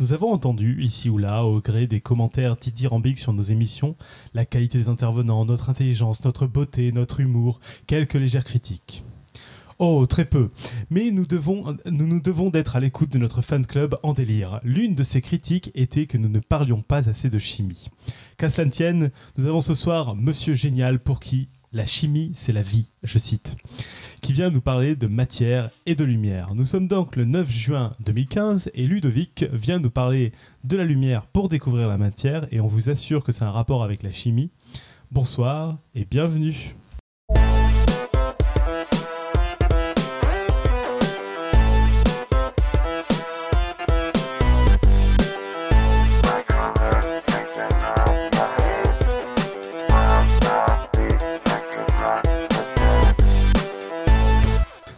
Nous avons entendu, ici ou là, au gré des commentaires dithyrambiques sur nos émissions, la qualité des intervenants, notre intelligence, notre beauté, notre humour, quelques légères critiques. Oh, très peu. Mais nous devons, nous, nous devons d'être à l'écoute de notre fan club en délire. L'une de ces critiques était que nous ne parlions pas assez de chimie. Qu'à cela ne tienne, nous avons ce soir Monsieur Génial pour qui la chimie, c'est la vie, je cite, qui vient nous parler de matière et de lumière. Nous sommes donc le 9 juin 2015 et Ludovic vient nous parler de la lumière pour découvrir la matière et on vous assure que c'est un rapport avec la chimie. Bonsoir et bienvenue.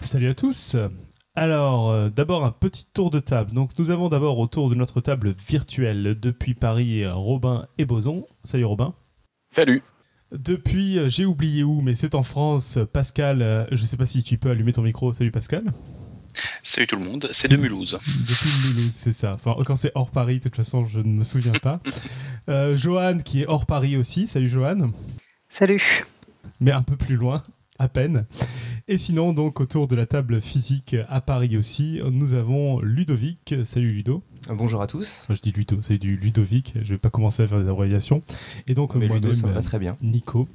Salut à tous. Alors, euh, d'abord un petit tour de table. Donc, nous avons d'abord autour de notre table virtuelle depuis Paris Robin et Boson. Salut Robin. Salut. Depuis, euh, j'ai oublié où, mais c'est en France. Pascal, euh, je ne sais pas si tu peux allumer ton micro. Salut Pascal. Salut tout le monde, c'est de Mulhouse. Depuis Mulhouse, c'est ça. Enfin, quand c'est hors Paris, de toute façon, je ne me souviens pas. Johan, qui est hors Paris aussi. Salut Johan. Salut. Mais un peu plus loin, à peine. Et sinon, donc, autour de la table physique à Paris aussi, nous avons Ludovic. Salut Ludo. Bonjour à tous. je dis Ludo, c'est du Ludovic. Je vais pas commencer à faire des abréviations. Et donc, Mais Ludo, ça va très bien. Nico.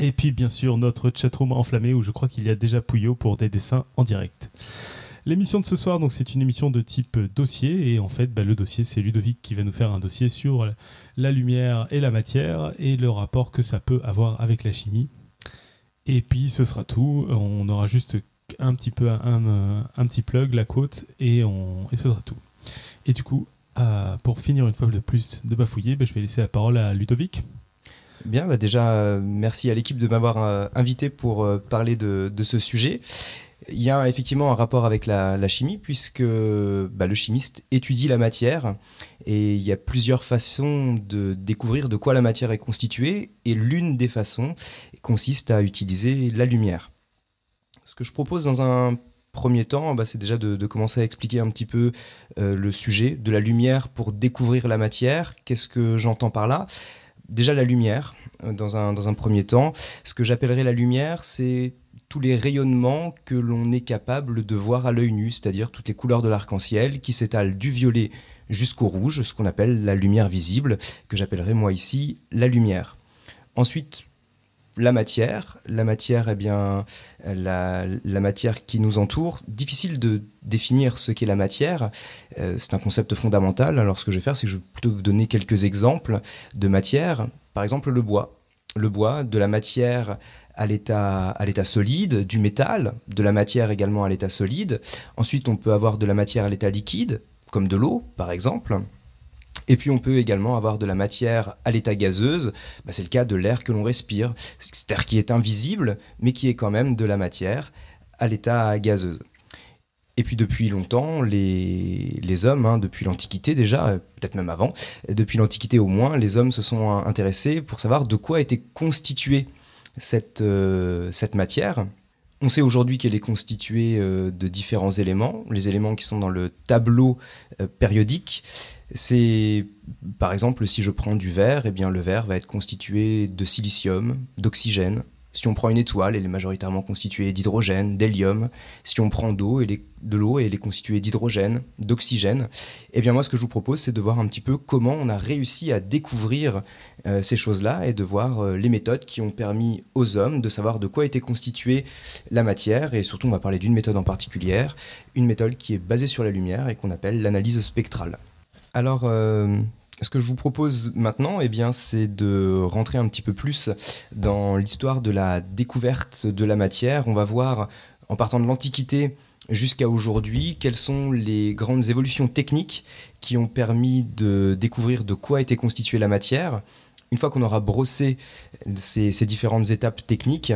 Et puis, bien sûr, notre chatroom enflammé où je crois qu'il y a déjà Pouillot pour des dessins en direct. L'émission de ce soir, donc, c'est une émission de type dossier. Et en fait, bah, le dossier, c'est Ludovic qui va nous faire un dossier sur la lumière et la matière et le rapport que ça peut avoir avec la chimie. Et puis ce sera tout. On aura juste un petit peu un, petit plug, la côte, et, on, et ce sera tout. Et du coup, euh, pour finir une fois de plus de bafouiller, ben, je vais laisser la parole à Ludovic. Bien, bah déjà, euh, merci à l'équipe de m'avoir euh, invité pour parler de, ce sujet. Il y a effectivement un rapport avec la, chimie, puisque bah, le chimiste étudie la matière, et il y a plusieurs façons de découvrir de quoi la matière est constituée, et l'une des façons consiste à utiliser la lumière. Ce que je propose dans un premier temps, bah, c'est déjà de, commencer à expliquer un petit peu euh, le sujet de la lumière pour découvrir la matière. Qu'est-ce que j'entends par là? Déjà la lumière, euh, dans un, dans un premier temps. Ce que j'appellerais la lumière, c'est les rayonnements que l'on est capable de voir à l'œil nu, c'est-à-dire toutes les couleurs de l'arc-en-ciel qui s'étalent du violet jusqu'au rouge, ce qu'on appelle la lumière visible, que j'appellerai moi ici la lumière. Ensuite, la matière. La matière, eh bien, la, matière qui nous entoure. Difficile de définir ce qu'est la matière. Euh, c'est un concept fondamental. Alors, ce que je vais faire, c'est que je vais plutôt vous donner quelques exemples de matière. Par exemple, le bois. Le bois, de la matière à l'état, solide, du métal, de la matière également à l'état solide. Ensuite, on peut avoir de la matière à l'état liquide, comme de l'eau, par exemple. Et puis on peut également avoir de la matière à l'état gazeuse, bah, c'est le cas de l'air que l'on respire, c'est air qui est invisible, mais qui est quand même de la matière à l'état gazeuse. Et puis depuis longtemps, les, les hommes, hein, depuis l'Antiquité déjà, peut-être même avant, depuis l'Antiquité au moins, les hommes se sont intéressés pour savoir de quoi était constituée cette, euh, cette matière. On sait aujourd'hui qu'elle est constituée euh, de différents éléments, les éléments qui sont dans le tableau euh, périodique. C'est par exemple si je prends du verre, eh bien le verre va être constitué de silicium, d'oxygène, si on prend une étoile, elle est majoritairement constituée d'hydrogène, d'hélium. Si on prend de l'eau, elle est constituée d'hydrogène, d'oxygène. Eh bien moi, ce que je vous propose, c'est de voir un petit peu comment on a réussi à découvrir euh, ces choses-là et de voir euh, les méthodes qui ont permis aux hommes de savoir de quoi était constituée la matière. Et surtout, on va parler d'une méthode en particulier, une méthode qui est basée sur la lumière et qu'on appelle l'analyse spectrale. Alors, euh, ce que je vous propose maintenant, eh c'est de rentrer un petit peu plus dans l'histoire de la découverte de la matière. On va voir, en partant de l'Antiquité jusqu'à aujourd'hui, quelles sont les grandes évolutions techniques qui ont permis de découvrir de quoi était constituée la matière. Une fois qu'on aura brossé ces, différentes étapes techniques,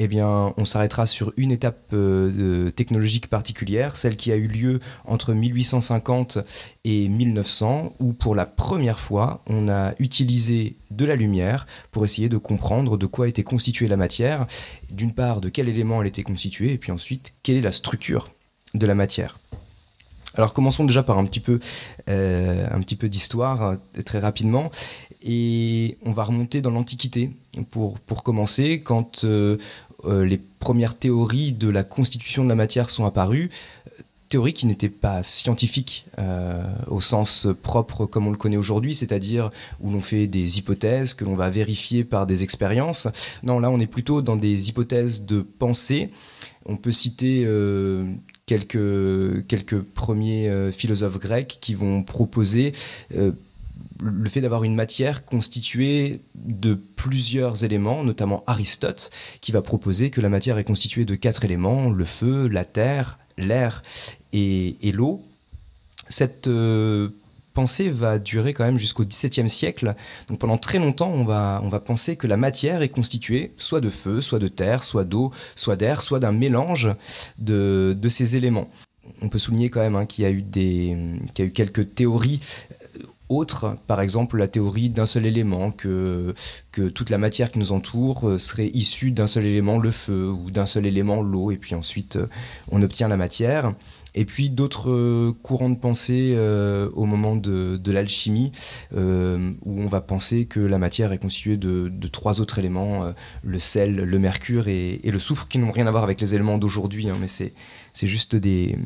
eh bien, on s'arrêtera sur une étape euh, technologique particulière, celle qui a eu lieu entre 1850 et 1900, où pour la première fois, on a utilisé de la lumière pour essayer de comprendre de quoi était constituée la matière, d'une part de quel élément elle était constituée, et puis ensuite quelle est la structure de la matière. Alors commençons déjà par un petit peu, peu d'histoire, très rapidement. Et on va remonter dans l'Antiquité pour, pour commencer, quand les premières théories de la constitution de la matière sont apparues théorie qui n'était pas scientifique euh, au sens propre comme on le connaît aujourd'hui, c'est-à-dire où l'on fait des hypothèses que l'on va vérifier par des expériences. Non, là on est plutôt dans des hypothèses de pensée. On peut citer euh, quelques, quelques premiers euh, philosophes grecs qui vont proposer le fait d'avoir une matière constituée de plusieurs éléments, notamment Aristote, qui va proposer que la matière est constituée de quatre éléments, le feu, la terre, l'air et, l'eau. Cette euh, pensée va durer quand même jusqu'au XVIIe siècle. Donc pendant très longtemps, on va, on va penser que la matière est constituée soit de feu, soit de terre, soit d'eau, soit d'air, soit d'un mélange de, ces éléments. On peut souligner quand même hein, qu'il y, qu'il y a eu quelques théories autre, par exemple la théorie d'un seul élément, que, que toute la matière qui nous entoure euh, serait issue d'un seul élément, le feu, ou d'un seul élément, l'eau, et puis ensuite euh, on obtient la matière. Et puis d'autres euh, courants de pensée au moment de, l'alchimie, où on va penser que la matière est constituée de, trois autres éléments, le sel, le mercure et, le soufre, qui n'ont rien à voir avec les éléments d'aujourd'hui, hein, mais c'est juste des,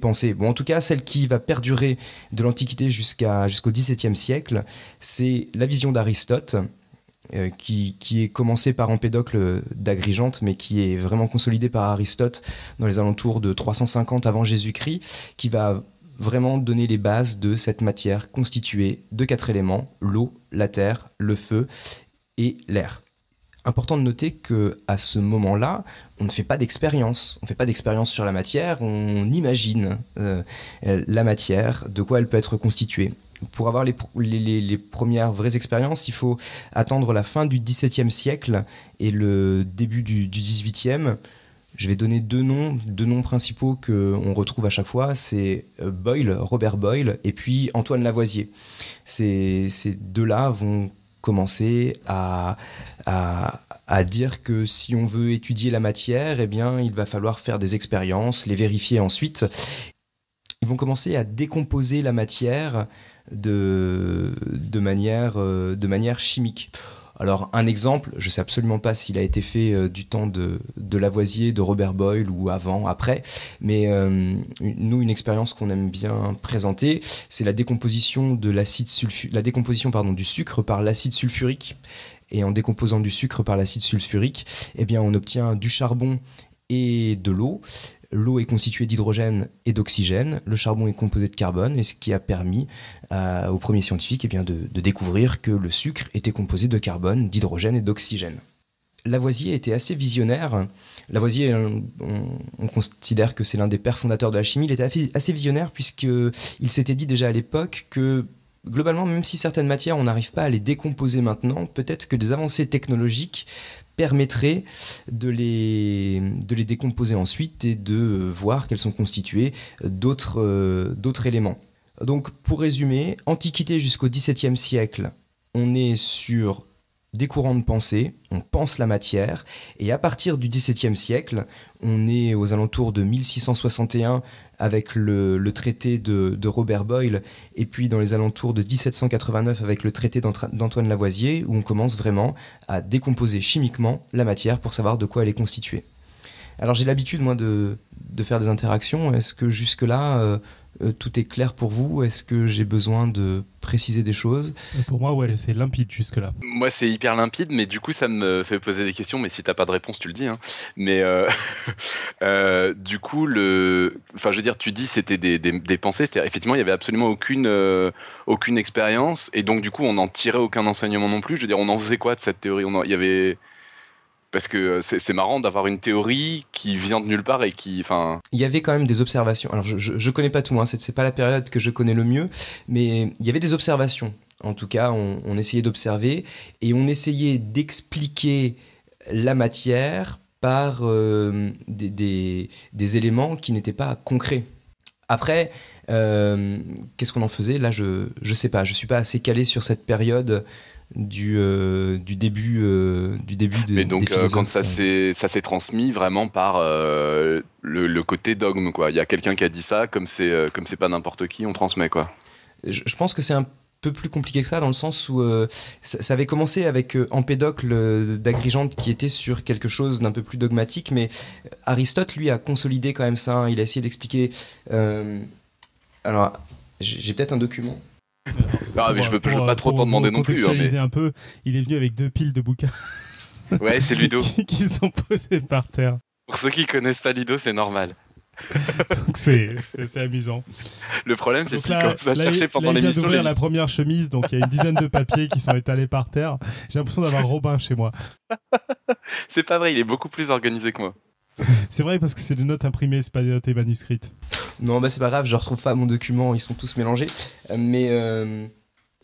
pensées. Bon, en tout cas, celle qui va perdurer de l'Antiquité jusqu'au XVIIe siècle, c'est la vision d'Aristote, euh, qui, est commencée par Empédocle d'Agrigente, mais qui est vraiment consolidée par Aristote dans les alentours de 350 avant Jésus-Christ, qui va vraiment donner les bases de cette matière constituée de quatre éléments, l'eau, la terre, le feu et l'air important de noter que à ce moment-là, on ne fait pas d'expérience. On ne fait pas d'expérience sur la matière, on imagine euh, la matière, de quoi elle peut être constituée. Pour avoir les, premières vraies expériences, il faut attendre la fin du XVIIe siècle et le début du, XVIIIe. Je vais donner deux noms, deux noms principaux qu'on retrouve à chaque fois. C'est euh, Boyle, Robert Boyle, et puis Antoine Lavoisier. Ces, ces deux-là vont commencer à, à, dire que si on veut étudier la matière, eh bien, il va falloir faire des expériences, les vérifier ensuite. Ils vont commencer à décomposer la matière de, manière, euh, de manière chimique. Alors un exemple, je ne sais absolument pas s'il a été fait euh, du temps de, de, Lavoisier, de Robert Boyle ou avant, après, mais euh, nous une expérience qu'on aime bien présenter, c'est la décomposition de l'acide la décomposition pardon du sucre par l'acide sulfurique. Et en décomposant du sucre par l'acide sulfurique, eh bien on obtient du charbon et de l'eau l'eau est constituée d'hydrogène et d'oxygène, le charbon est composé de carbone, et ce qui a permis euh, aux premiers scientifiques eh de, découvrir que le sucre était composé de carbone, d'hydrogène et d'oxygène. Lavoisier était assez visionnaire. Lavoisier, on, on considère que c'est l'un des pères fondateurs de la chimie. Il était assez visionnaire puisqu'il s'était dit déjà à l'époque que globalement, même si certaines matières, on n'arrive pas à les décomposer maintenant, peut-être que des avancées technologiques permettrait de les, de les décomposer ensuite et de voir qu'elles sont constituées d'autres euh, d'autres éléments. Donc pour résumer, Antiquité jusqu'au XVIIe siècle, on est sur des courants de pensée, on pense la matière, et à partir du XVIIe siècle, on est aux alentours de 1661 avec le, traité de, Robert Boyle, et puis dans les alentours de 1789 avec le traité d'Antoine Lavoisier, où on commence vraiment à décomposer chimiquement la matière pour savoir de quoi elle est constituée. Alors j'ai l'habitude, moi, de, faire des interactions. Est-ce que jusque-là, euh, euh, tout est clair pour vous Est-ce que j'ai besoin de préciser des choses? Pour moi, ouais, c'est limpide jusque-là. Moi, c'est hyper limpide, mais du coup, ça me fait poser des questions. Mais si t'as pas de réponse, tu le dis. Hein. Mais euh, euh, du coup, le, enfin, je veux dire, tu dis c'était des, des, pensées. C'est effectivement, il y avait absolument aucune aucune expérience, et donc du coup, on n'en tirait aucun enseignement non plus. Je veux dire, on en faisait quoi de cette théorie? On il y avait parce que euh, c'est marrant d'avoir une théorie qui vient de nulle part et qui, enfin. Il y avait quand même des observations. Alors je, je, connais pas tout, hein, c'est pas la période que je connais le mieux, mais il y avait des observations. En tout cas, on, essayait d'observer et on essayait d'expliquer la matière par euh, des, éléments qui n'étaient pas concrets. Après, euh, qu'est-ce qu'on en faisait? Là, je ne sais pas. Je suis pas assez calé sur cette période du, euh, du début euh, du début de, mais donc euh, quand ça s'est ça s'est transmis vraiment par le, le côté dogme, quoi. Il y a quelqu'un qui a dit ça, comme c'est euh, comme c'est pas n'importe qui, on transmet, quoi. Je, je pense que c'est un peu plus compliqué que ça dans le sens où euh, ça, ça avait commencé avec euh, Empédocle d'Agrigente qui était sur quelque chose d'un peu plus dogmatique, mais Aristote lui a consolidé quand même ça. hein. Il a essayé d'expliquer. euh, alors, j'ai peut-être un document. Ah, mais je veux, je veux pour, pas trop pour t'en demander non plus. hein, contextualiser un peu, il est venu avec deux piles de bouquins mais... Ouais, c'est Ludo. qui, qui sont posés par terre. Pour ceux qui connaissent pas Ludo, c'est normal. Donc c'est amusant. Le problème, c'est commence à là, chercher pendant là, il vient l'émission. d'ouvrir la première chemise, donc il y a une dizaine de papiers qui sont étalés par terre. J'ai l'impression d'avoir Robin chez moi. C'est pas vrai, il est beaucoup plus organisé que moi. C'est vrai parce que c'est des notes imprimées, c'est pas des notes manuscrites. Non, bah c'est pas grave, je retrouve pas mon document, ils sont tous mélangés. Euh, Mais euh,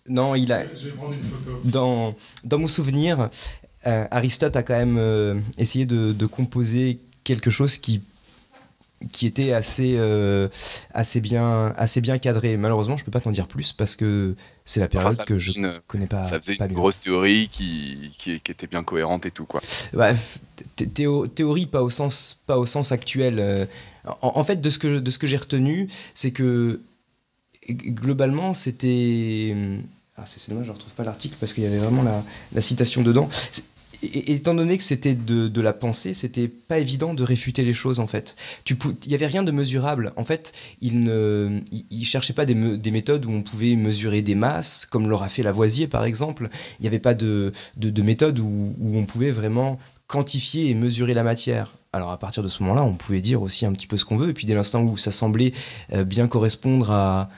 non, il a. Je vais prendre une photo. Dans, dans mon souvenir, euh, Aristote a quand même euh, essayé de, de composer quelque chose qui, qui était assez, euh, assez, bien, assez bien cadré. Malheureusement, je peux pas t'en dire plus parce que c'est la période que je une, connais pas. ça faisait pas une bien. grosse théorie qui, qui, qui était bien cohérente et tout, quoi. Théo- théorie pas au sens pas au sens actuel. euh, En, en fait, de ce que de ce que j'ai retenu, c'est que globalement, c'était ah c'est dommage, je retrouve pas l'article parce qu'il y avait vraiment la, la citation dedans. Étant donné que c'était de, la pensée, c'était pas évident de réfuter les choses en fait. Il y avait rien de mesurable. En fait, il ne, il, il cherchait pas des, méthodes où on pouvait mesurer des masses, comme l'aura fait Lavoisier par exemple. Il n'y avait pas de, de, de méthode où, où on pouvait vraiment quantifier et mesurer la matière. Alors à partir de ce moment-là, on pouvait dire aussi un petit peu ce qu'on veut, et puis dès l'instant où ça semblait euh, bien correspondre à,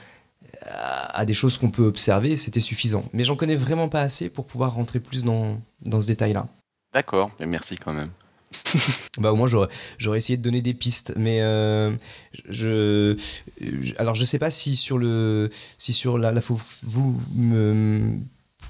à, à des choses qu'on peut observer, c'était suffisant. Mais j'en connais vraiment pas assez pour pouvoir rentrer plus dans, dans ce détail-là. D'accord, merci quand même. Bah au moins j'aurais, essayé de donner des pistes, mais euh, je, je- alors je sais pas si sur le, si sur la, la vous me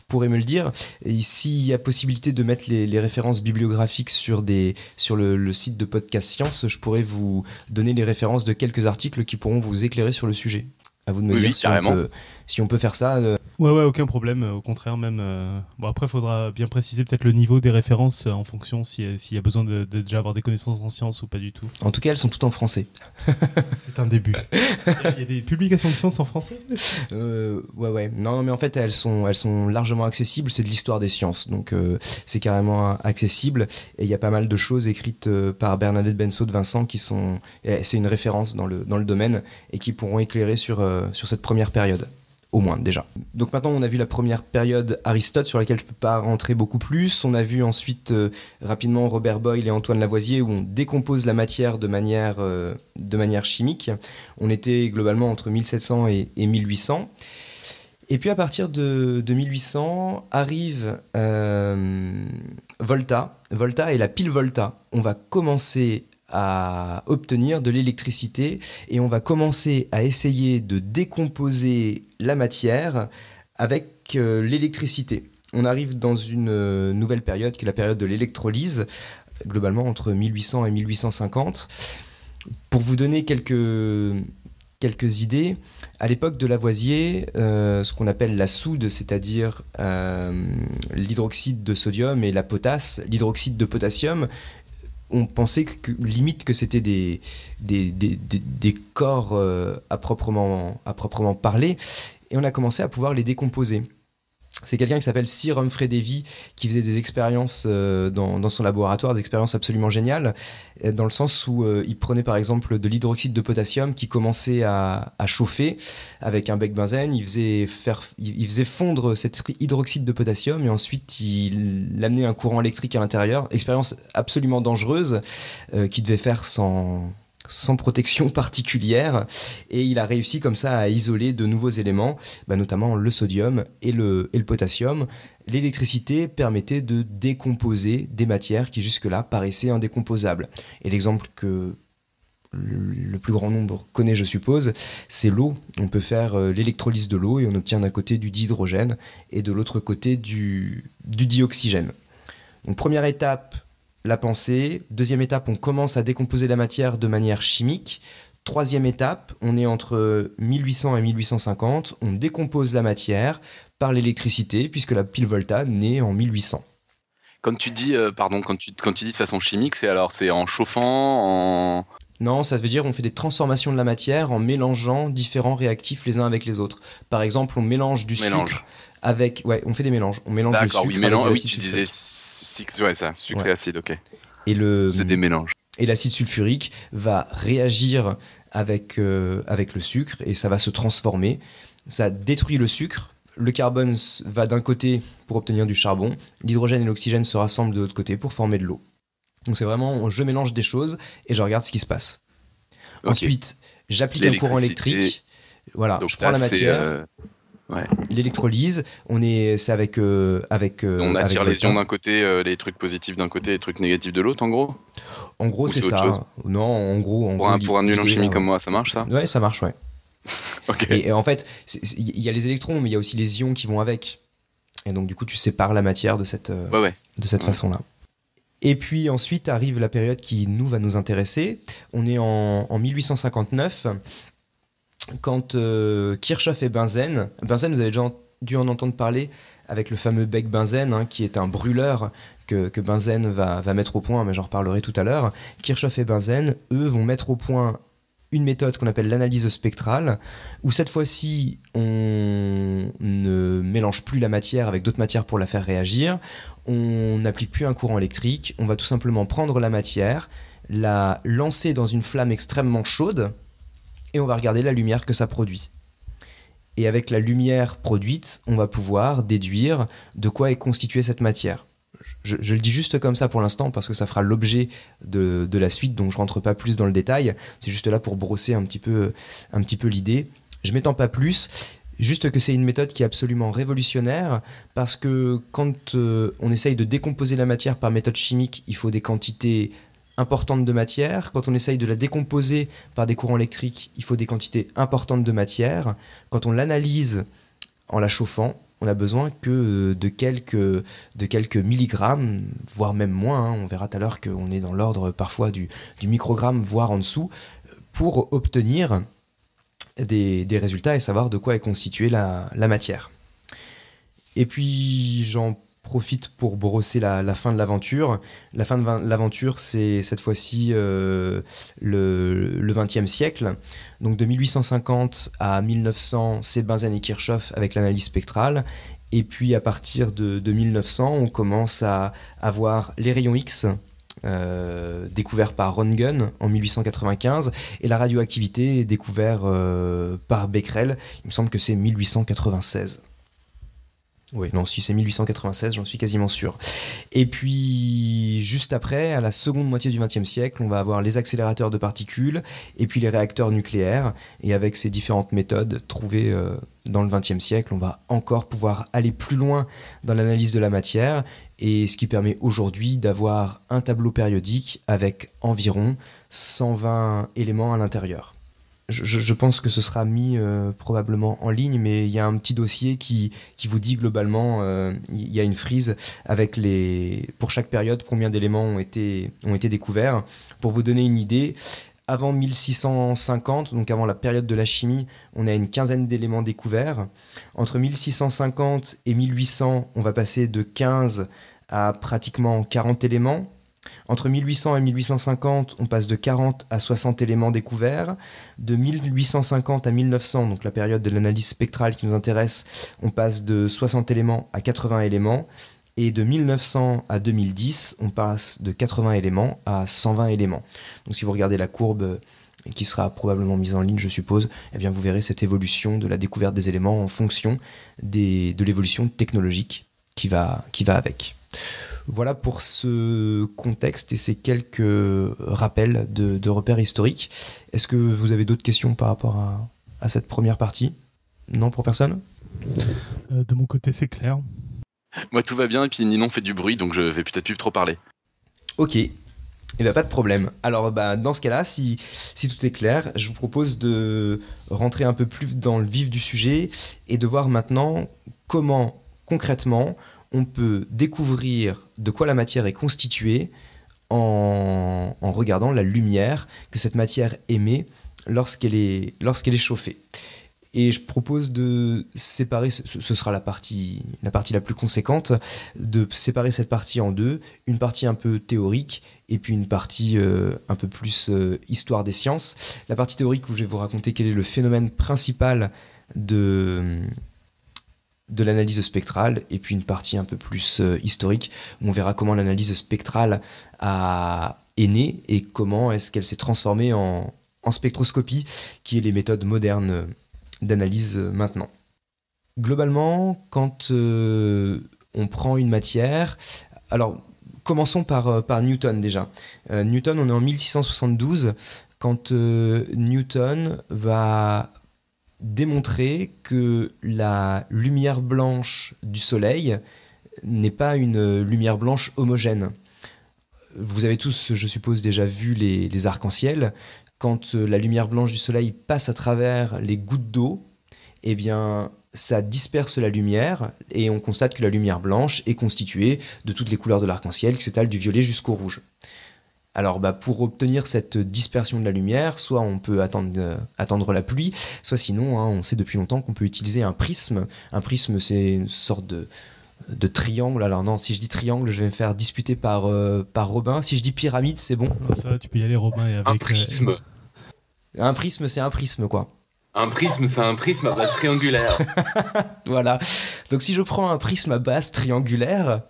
pourrez me le dire, et s'il y a possibilité de mettre les, les références bibliographiques sur des, sur le, le site de Podcast Science, je pourrais vous donner les références de quelques articles qui pourront vous éclairer sur le sujet. À vous de me Oui, dire oui, si, on peut, si on peut faire ça. euh, Ouais, ouais, aucun problème. Au contraire, même. euh, Bon, après, il faudra bien préciser peut-être le niveau des références euh, en fonction si- s'il y a besoin de, de déjà avoir des connaissances en sciences ou pas du tout. en tout cas, elles sont toutes en français. C'est un début. Il y a des publications de sciences en français Euh, ouais, ouais. Non, mais en fait, elles sont, elles sont largement accessibles. C'est de l'histoire des sciences. Donc, euh, c'est carrément accessible. Et il y a pas mal de choses écrites euh, par Bernadette Benso de Vincent qui sont. et C'est une référence dans le, dans le domaine et qui pourront éclairer sur, euh, sur cette première période. Au moins, déjà. Donc maintenant, on a vu la première période Aristote, sur laquelle je peux pas rentrer beaucoup plus. On a vu ensuite euh, rapidement Robert Boyle et Antoine Lavoisier, où on décompose la matière de manière, euh, de manière chimique. On était globalement entre 1700 et, et 1800. Et puis à partir de, de 1800 arrive euh, Volta. Volta et la pile Volta. On va commencer à obtenir de l'électricité et on va commencer à essayer de décomposer la matière avec euh, l'électricité. On arrive dans une euh, nouvelle période qui est la période de l'électrolyse, globalement entre 1800 et 1850. Pour vous donner quelques, quelques idées, à l'époque de Lavoisier, euh, ce qu'on appelle la soude, c'est-à-dire l'hydroxyde de sodium et la potasse, l'hydroxyde de potassium, on pensait que, limite que c'était des, corps euh, à, proprement, à proprement parler, et on a commencé à pouvoir les décomposer. C'est quelqu'un qui s'appelle Sir Humphrey Davy qui faisait des expériences euh, dans, dans son laboratoire, des expériences absolument géniales, euh, dans le sens où euh, il prenait par exemple de l'hydroxyde de potassium qui commençait à, à chauffer avec un bec benzène, il faisait, faire, il, faisait fondre cet hydroxyde de potassium et ensuite il amenait un courant électrique à l'intérieur. Expérience absolument dangereuse euh, qui devait faire sans, sans protection particulière et il a réussi comme ça à isoler de nouveaux éléments, bah, notamment le sodium et le, potassium. L'électricité permettait de décomposer des matières qui jusque-là paraissaient indécomposables. Et l'exemple que le plus grand nombre connaît, je suppose, c'est l'eau. On peut faire euh, l'électrolyse de l'eau et on obtient d'un côté du dihydrogène et de l'autre côté du, du dioxygène. Donc première étape, la pensée. Deuxième étape, on commence à décomposer la matière de manière chimique. Troisième étape, on est entre 1800 et 1850, on décompose la matière par l'électricité, puisque la pile Volta naît en 1800. Quand tu dis, euh, pardon, quand tu, quand tu dis de façon chimique, c'est alors c'est en chauffant, en. Non, ça veut dire on fait des transformations de la matière en mélangeant différents réactifs les uns avec les autres. Par exemple, on mélange du sucre avec. Ouais, on fait des mélanges. On mélange le sucre oui, mélange, avec oui, tu disais ouais, ça, sucre et acide, ok. Et le. C'est des mélanges. Et l'acide sulfurique va réagir avec, euh, avec le sucre et ça va se transformer. Ça détruit le sucre. Le carbone va d'un côté pour obtenir du charbon. L'hydrogène et l'oxygène se rassemblent de l'autre côté pour former de l'eau. Donc c'est vraiment, je mélange des choses et je regarde ce qui se passe. Ensuite, j'applique un courant électrique. Voilà, je prends la matière. Euh, l'électrolyse, on est, c'est avec, euh, avec. Euh, on attire les ions d'un côté, les trucs positifs d'un côté, les trucs négatifs de l'autre, en gros? En gros, c'est ça. Non, en gros, pour, un, pour un nul en chimie comme moi, ça marche ça? Ouais, ça marche, ouais. et, en fait, il y a les électrons, mais il y a aussi les ions qui vont avec. Et donc, du coup, tu sépares la matière de cette, de cette façon-là. Et puis ensuite arrive la période qui nous va nous intéresser. On est en, 1859 quand euh, Kirchhoff et Benzen, Benzen vous avez déjà dû en entendre parler avec le fameux bec benzène hein, qui est un brûleur que, que Benzen va, va, mettre au point, mais j'en reparlerai tout à l'heure. Kirchhoff et Benzen, eux, vont mettre au point une méthode qu'on appelle l'analyse spectrale, où cette fois-ci, on ne mélange plus la matière avec d'autres matières pour la faire réagir, on n'applique plus un courant électrique, on va tout simplement prendre la matière, la lancer dans une flamme extrêmement chaude, et on va regarder la lumière que ça produit. Et avec la lumière produite, on va pouvoir déduire de quoi est constituée cette matière. Je, le dis juste comme ça pour l'instant parce que ça fera l'objet de, la suite, donc je rentre pas plus dans le détail. C'est juste là pour brosser un petit peu, l'idée. Je m'étends pas plus. Juste que c'est une méthode qui est absolument révolutionnaire parce que quand euh, on essaye de décomposer la matière par méthode chimique, il faut des quantités importantes de matière. Quand on essaye de la décomposer par des courants électriques, il faut des quantités importantes de matière. Quand on l'analyse en la chauffant, on a besoin que de quelques, de quelques milligrammes, voire même moins. Hein. On verra tout à l'heure qu'on est dans l'ordre parfois du, du, microgramme, voire en dessous, pour obtenir des, résultats et savoir de quoi est constituée la, matière. Et puis j'en profite pour brosser la, fin de l'aventure. La fin de l'aventure, c'est cette fois-ci euh, le XXe siècle. Donc de 1850 à 1900, c'est Benzen et Kirchhoff avec l'analyse spectrale. Et puis à partir de, de, 1900, on commence à avoir les rayons X euh, découvert par Röntgen en 1895 et la radioactivité découverte euh, par Becquerel. Il me semble que c'est 1896. Oui, non, si c'est 1896, j'en suis quasiment sûr. Et puis, juste après, à la seconde moitié du XXe siècle, on va avoir les accélérateurs de particules et puis les réacteurs nucléaires. Et avec ces différentes méthodes trouvées euh, dans le XXe siècle, on va encore pouvoir aller plus loin dans l'analyse de la matière et ce qui permet aujourd'hui d'avoir un tableau périodique avec environ 120 éléments à l'intérieur. Je, pense que ce sera mis euh, probablement en ligne, mais il y a un petit dossier qui, qui vous dit globalement, euh, il y a une frise avec les, pour chaque période combien d'éléments ont été, ont été découverts. Pour vous donner une idée, avant 1650, donc avant la période de la chimie, on a une quinzaine d'éléments découverts. Entre 1650 et 1800, on va passer de 15 à pratiquement 40 éléments. Entre 1800 et 1850, on passe de 40 à 60 éléments découverts. De 1850 à 1900, donc la période de l'analyse spectrale qui nous intéresse, on passe de 60 éléments à 80 éléments. Et de 1900 à 2010, on passe de 80 éléments à 120 éléments. Donc si vous regardez la courbe qui sera probablement mise en ligne, je suppose, eh bien vous verrez cette évolution de la découverte des éléments en fonction des, de l'évolution technologique qui va avec. Voilà pour ce contexte et ces quelques rappels de, repères historiques. Est-ce que vous avez d'autres questions par rapport à, cette première partie? Non, pour personne? Euh, De mon côté, c'est clair. Moi, tout va bien, et puis Ninon fait du bruit, donc je vais peut-être plus trop parler. Ok. et eh bien, pas de problème. Alors, bah, dans ce cas-là, si, si tout est clair, je vous propose de rentrer un peu plus dans le vif du sujet et de voir maintenant comment, concrètement, on peut découvrir de quoi la matière est constituée en, regardant la lumière que cette matière émet lorsqu'elle est, est chauffée. Et je propose de séparer, ce sera la partie, la partie la plus conséquente, de séparer cette partie en deux, une partie un peu théorique et puis une partie euh, un peu plus euh, histoire des sciences. La partie théorique où je vais vous raconter quel est le phénomène principal de, de l'analyse spectrale, et puis une partie un peu plus euh, historique où on verra comment l'analyse spectrale a, est née et comment est-ce qu'elle s'est transformée en, spectroscopie, qui est les méthodes modernes d'analyse euh, maintenant. Globalement, quand euh, on prend une matière, alors commençons par, euh, par Newton déjà. Newton, on est en 1672 quand Newton va démontrer que la lumière blanche du Soleil n'est pas une lumière blanche homogène. Vous avez tous, je suppose, déjà vu les, arcs-en-ciel quand la lumière blanche du soleil passe à travers les gouttes d'eau, eh bien, ça disperse la lumière et on constate que la lumière blanche est constituée de toutes les couleurs de l'arc-en-ciel qui s'étalent du violet jusqu'au rouge. Alors bah, pour obtenir cette dispersion de la lumière, soit on peut attendre, euh, attendre la pluie, soit sinon hein, on sait depuis longtemps qu'on peut utiliser un prisme. Un prisme c'est une sorte de, de triangle. Alors non, si je dis triangle, je vais me faire disputer par, euh, par Robin. Si je dis pyramide, c'est bon. ça, tu peux y aller Robin. Et avec, un prisme. Un prisme, c'est un prisme, quoi. Un prisme, c'est un prisme à base triangulaire. voilà. Donc si je prends un prisme à base triangulaire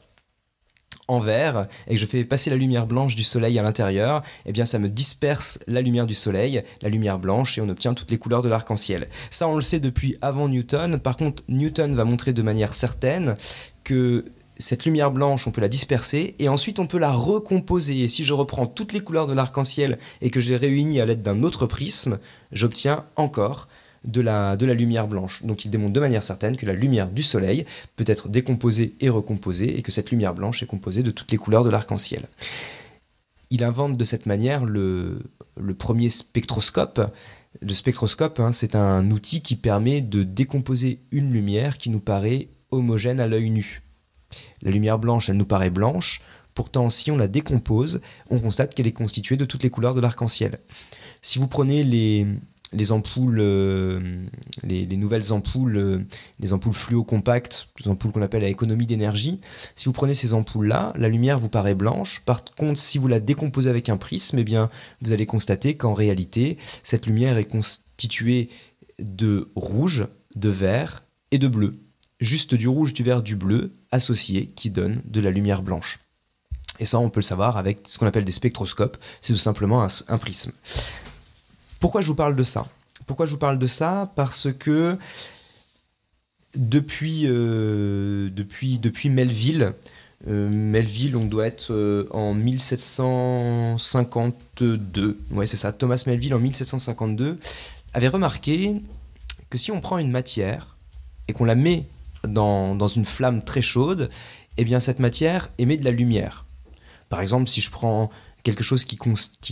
en verre et que je fais passer la lumière blanche du soleil à l'intérieur, eh bien ça me disperse la lumière du soleil, la lumière blanche et on obtient toutes les couleurs de l'arc-en-ciel. Ça on le sait depuis avant Newton. Par contre, Newton va montrer de manière certaine que cette lumière blanche, on peut la disperser et ensuite on peut la recomposer. Et si je reprends toutes les couleurs de l'arc-en-ciel et que je les réunis à l'aide d'un autre prisme, j'obtiens encore de la, de la lumière blanche. Donc il démontre de manière certaine que la lumière du soleil peut être décomposée et recomposée et que cette lumière blanche est composée de toutes les couleurs de l'arc-en-ciel. Il invente de cette manière le, premier spectroscope. Le spectroscope, hein, c'est un outil qui permet de décomposer une lumière qui nous paraît homogène à l'œil nu. La lumière blanche, elle nous paraît blanche, pourtant si on la décompose, on constate qu'elle est constituée de toutes les couleurs de l'arc-en-ciel. Si vous prenez les, les ampoules, euh, les, nouvelles ampoules, euh, les ampoules fluo compactes, les ampoules qu'on appelle à économie d'énergie, si vous prenez ces ampoules-là, la lumière vous paraît blanche. Par contre, si vous la décomposez avec un prisme, eh bien, vous allez constater qu'en réalité, cette lumière est constituée de rouge, de vert et de bleu juste du rouge, du vert, du bleu associés qui donnent de la lumière blanche. Et ça, on peut le savoir avec ce qu'on appelle des spectroscopes, c'est tout simplement un, prisme. Pourquoi je vous parle de ça? Pourquoi je vous parle de ça? Parce que depuis, euh, depuis, depuis Melville, euh, Melville, on doit être euh, en 1752. Ouais, c'est ça. Thomas Melville, en 1752, avait remarqué que si on prend une matière et qu'on la met dans, une flamme très chaude, eh bien cette matière émet de la lumière. Par exemple, si je prends quelque chose qui,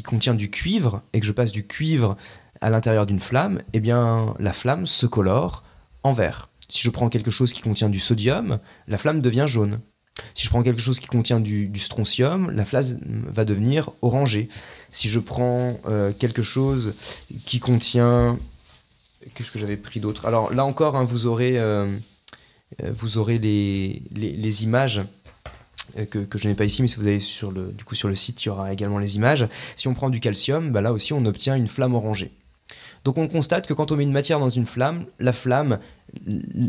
contient du cuivre et que je passe du cuivre à l'intérieur d'une flamme, eh bien la flamme se colore en vert. Si je prends quelque chose qui contient du sodium, la flamme devient jaune. Si je prends quelque chose qui contient du, strontium, la flamme va devenir orangée. Si je prends euh, quelque chose qui contient... Qu'est-ce que j'avais pris d'autre? Alors là encore, hein, vous aurez... Euh, euh, vous aurez les, images que, que, je n'ai pas ici, mais si vous allez sur le, du coup, sur le site, il y aura également les images. Si on prend du calcium, bah là aussi on obtient une flamme orangée. Donc on constate que quand on met une matière dans une flamme, la flamme,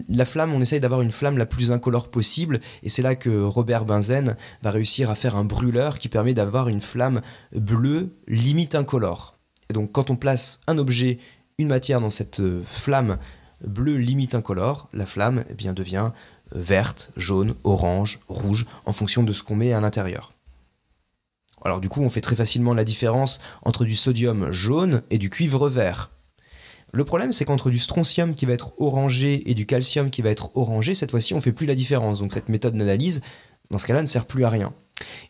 la flamme, on essaye d'avoir une flamme la plus incolore possible, et c'est là que Robert Benzen va réussir à faire un brûleur qui permet d'avoir une flamme bleue limite incolore. Et donc quand on place un objet, une matière dans cette euh, flamme bleu limite incolore, la flamme eh bien, devient euh, verte, jaune, orange, rouge, en fonction de ce qu'on met à l'intérieur. Alors du coup, on fait très facilement la différence entre du sodium jaune et du cuivre vert. Le problème, c'est qu'entre du strontium qui va être orangé et du calcium qui va être orangé, cette fois-ci, on fait plus la différence. Donc cette méthode d'analyse, dans ce cas-là, ne sert plus à rien.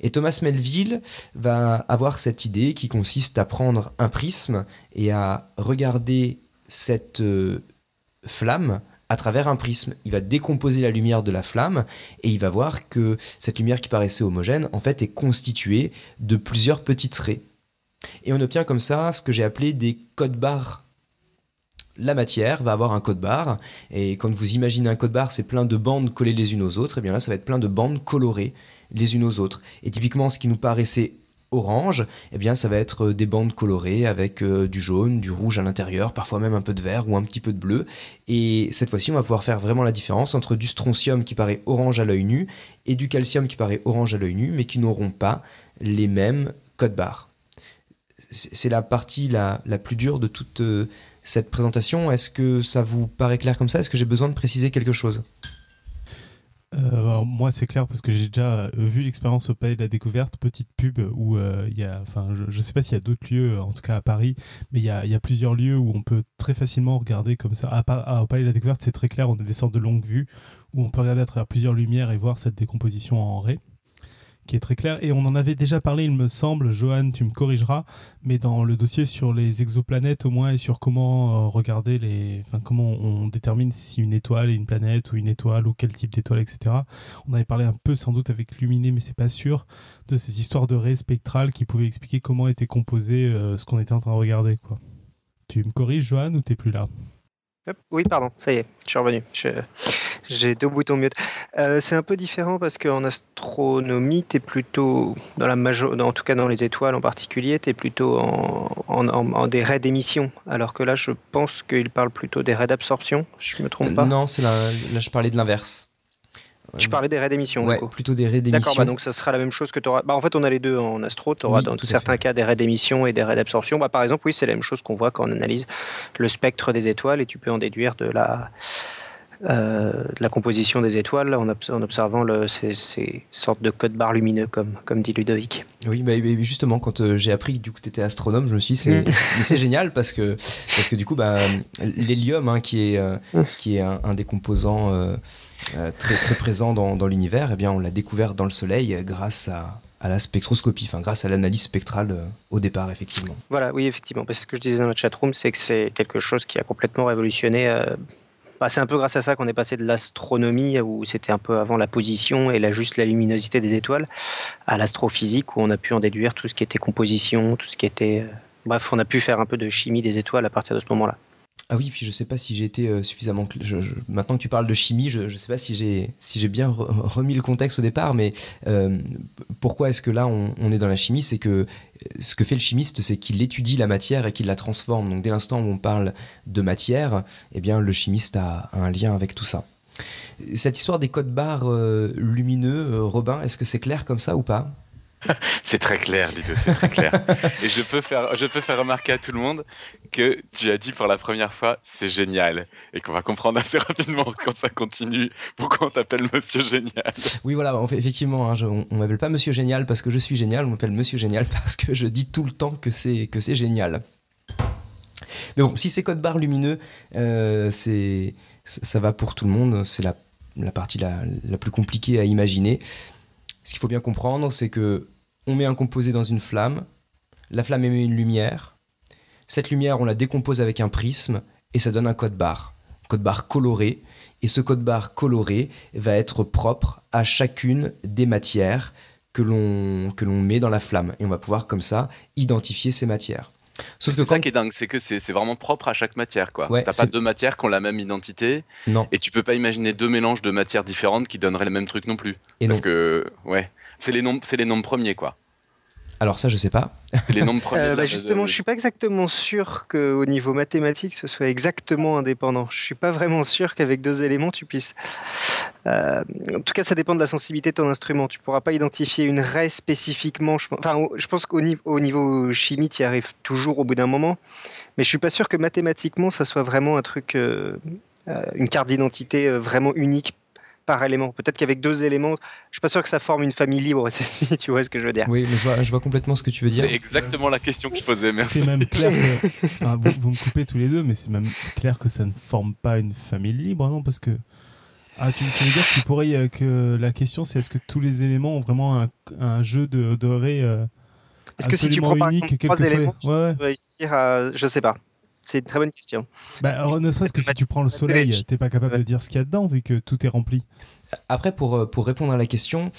Et Thomas Melville va avoir cette idée qui consiste à prendre un prisme et à regarder cette euh, flamme à travers un prisme. Il va décomposer la lumière de la flamme et il va voir que cette lumière qui paraissait homogène, en fait, est constituée de plusieurs petits traits. Et on obtient comme ça ce que j'ai appelé des codes barres la matière va avoir un code barre. Et quand vous imaginez un code barre, c'est plein de bandes collées les unes aux autres. Et bien là, ça va être plein de bandes colorées les unes aux autres. Et typiquement, ce qui nous paraissait orange, eh bien ça va être des bandes colorées avec euh, du jaune, du rouge à l'intérieur, parfois même un peu de vert ou un petit peu de bleu. Et cette fois-ci, on va pouvoir faire vraiment la différence entre du strontium qui paraît orange à l'œil nu et du calcium qui paraît orange à l'œil nu, mais qui n'auront pas les mêmes codes barres. C'est la partie la, la, plus dure de toute euh, cette présentation. Est-ce que ça vous paraît clair comme ça? Est-ce que j'ai besoin de préciser quelque chose? Euh, moi, c'est clair parce que j'ai déjà euh, vu l'expérience au Palais de la Découverte, petite pub où euh, il y a, enfin, je, ne sais pas s'il y a d'autres lieux, en tout cas à Paris, mais il y a, plusieurs lieux où on peut très facilement regarder comme ça. À, au Palais de la Découverte, c'est très clair, on a des sortes de longues vues où on peut regarder à travers plusieurs lumières et voir cette décomposition en raies qui est très clair. Et on en avait déjà parlé, il me semble, Johan, tu me corrigeras, mais dans le dossier sur les exoplanètes au moins et sur comment euh, regarder les, enfin, comment on détermine si une étoile est une planète ou une étoile ou quel type d'étoile, etc. On avait parlé un peu sans doute avec Luminé, mais c'est pas sûr, de ces histoires de raies spectrales qui pouvaient expliquer comment était composé euh, ce qu'on était en train de regarder. Quoi. Tu me corriges, Johan, ou t'es plus là? Oui, pardon, ça y est, je suis revenu. J'ai deux boutons mute. Euh, c'est un peu différent parce qu'en astronomie, tu es plutôt, dans la major... en tout cas dans les étoiles en particulier, tu es plutôt en, en, des raies d'émission. Alors que là, je pense qu'il parle plutôt des raies d'absorption. Je me trompe pas Non, c'est là, là, je parlais de l'inverse. Tu parlais des raies d'émission. Ouais, plutôt des raies d'émission. D'accord, bah donc ça sera la même chose que tu auras. Bah, en fait, on a les deux en astro. Tu auras dans certains cas des raies d'émission et des raies d'absorption. Bah, par exemple, oui, c'est la même chose qu'on voit quand on analyse le spectre des étoiles et tu peux en déduire de la, euh, de la composition des étoiles en, en observant le, ces, ces, sortes de codes barres lumineux, comme, comme dit Ludovic. Oui, mais, justement, quand euh, j'ai appris que du coup tu étais astronome, je me suis dit c'est, c'est génial parce que, parce que du coup, bah, l'hélium, hein, qui est, euh, mm. qui est un, un des composants euh, très, très présent dans, dans l'univers, eh bien, on l'a découvert dans le Soleil grâce à, à la spectroscopie, enfin grâce à l'analyse spectrale euh, au départ, effectivement. Voilà, oui, effectivement. Parce que ce que je disais dans notre chatroom, c'est que c'est quelque chose qui a complètement révolutionné. Euh, bah, c'est un peu grâce à ça qu'on est passé de l'astronomie, où c'était un peu avant la position et la, juste la luminosité des étoiles, à l'astrophysique, où on a pu en déduire tout ce qui était composition, tout ce qui était. Bref, on a pu faire un peu de chimie des étoiles à partir de ce moment-là. Ah oui, puis je sais pas si j'ai été euh, suffisamment. maintenant que tu parles de chimie, je, ne sais pas si j'ai si j'ai bien remis le contexte au départ, mais euh, pourquoi est-ce que là on, est dans la chimie? C'est que euh, ce que fait le chimiste, c'est qu'il étudie la matière et qu'il la transforme. Donc dès l'instant où on parle de matière, eh bien le chimiste a, un lien avec tout ça. Cette histoire des codes barres lumineux, Robin, est-ce que c'est clair comme ça ou pas? c'est très clair, Lido, c'est très clair. Et je peux, faire, je peux faire remarquer à tout le monde que tu as dit pour la première fois, c'est génial. Et qu'on va comprendre assez rapidement quand ça continue pourquoi on t'appelle Monsieur Génial. Oui, voilà, effectivement, hein, on, ne m'appelle pas Monsieur Génial parce que je suis génial, on m'appelle Monsieur Génial parce que je dis tout le temps que c'est, que c'est génial. Mais bon, si c'est code barre lumineux, euh, c'est, ça va pour tout le monde, c'est la, la partie la, la plus compliquée à imaginer. Ce qu'il faut bien comprendre, c'est que on met un composé dans une flamme, la flamme émet une lumière, cette lumière on la décompose avec un prisme et ça donne un code barre, code barre coloré, et ce code barre coloré va être propre à chacune des matières que l'on que l'on met dans la flamme et on va pouvoir comme ça identifier ces matières. Sauf que quand... ça qui est dingue, c'est que c'est vraiment propre à chaque matière. quoi. T'as pas deux matières qui ont la même identité. Non. Et tu peux pas imaginer deux mélanges de matières différentes qui donneraient le même truc non plus. Et Parce que, ouais, c'est les, nombres, les nombres premiers, quoi. Alors ça, je sais pas. Les nombres premiers. Euh, bah, justement, je suis pas exactement sûr qu'au niveau mathématique, ce soit exactement indépendant. Je suis pas vraiment sûr qu'avec deux éléments, tu puisses. Euh, en tout cas, ça dépend de la sensibilité de ton instrument. Tu pourras pas identifier une raie spécifiquement. Je, enfin, je pense qu'au niveau, au niveau chimie, tu y arrives toujours au bout d'un moment. Mais je suis pas sûr que mathématiquement, ça soit vraiment un truc, euh, une carte d'identité vraiment unique par élément. Peut-être qu'avec deux éléments, je suis pas sûr que ça forme une famille libre, si tu vois ce que je veux dire. Oui, mais je vois, complètement ce que tu veux dire. C'est exactement la question que je posais. C'est même clair que. vous, me coupez tous les deux, mais c'est même clair que ça ne forme pas une famille libre, non Parce que. Ah, tu, veux dire que, pourrais, euh, que la question c'est est-ce que tous les éléments ont vraiment un, jeu de, de euh, est-ce que si tu prends unique, par trois éléments, tu peux réussir à. Je sais pas. C'est une très bonne question. Bah, ne serait-ce que si tu prends le soleil, t'es pas capable de dire ce qu'il y a dedans vu que tout est rempli. Après, pour, euh, pour répondre à la question,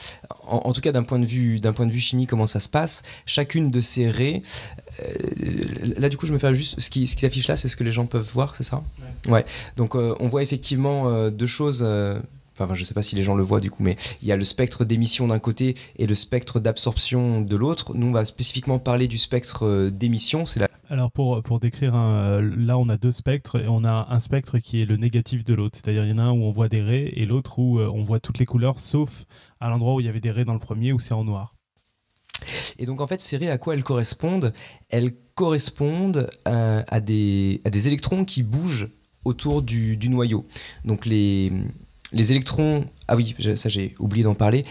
en, tout cas d'un point, de vue, d'un point de vue chimie, comment ça se passe Chacune de ces raies, euh, là du coup je me permets juste, ce qui, ce qui s'affiche là, c'est ce que les gens peuvent voir, c'est ça? Ouais. Donc euh, on voit effectivement deux choses... Enfin, je ne sais pas si les gens le voient du coup, mais il y a le spectre d'émission d'un côté et le spectre d'absorption de l'autre. Nous, on va spécifiquement parler du spectre d'émission. C'est la alors pour, pour décrire, un, euh, là on a deux spectres et on a un spectre qui est le négatif de l'autre. C'est-à-dire il y en a un où on voit des raies et l'autre où euh, on voit toutes les couleurs sauf à l'endroit où il y avait des raies dans le premier où c'est en noir. Et donc en fait ces raies à quoi elles correspondent? Elles correspondent euh, à, des, à des électrons qui bougent autour du, du noyau. Donc les, les électrons, ah oui, ça j'ai oublié d'en parler.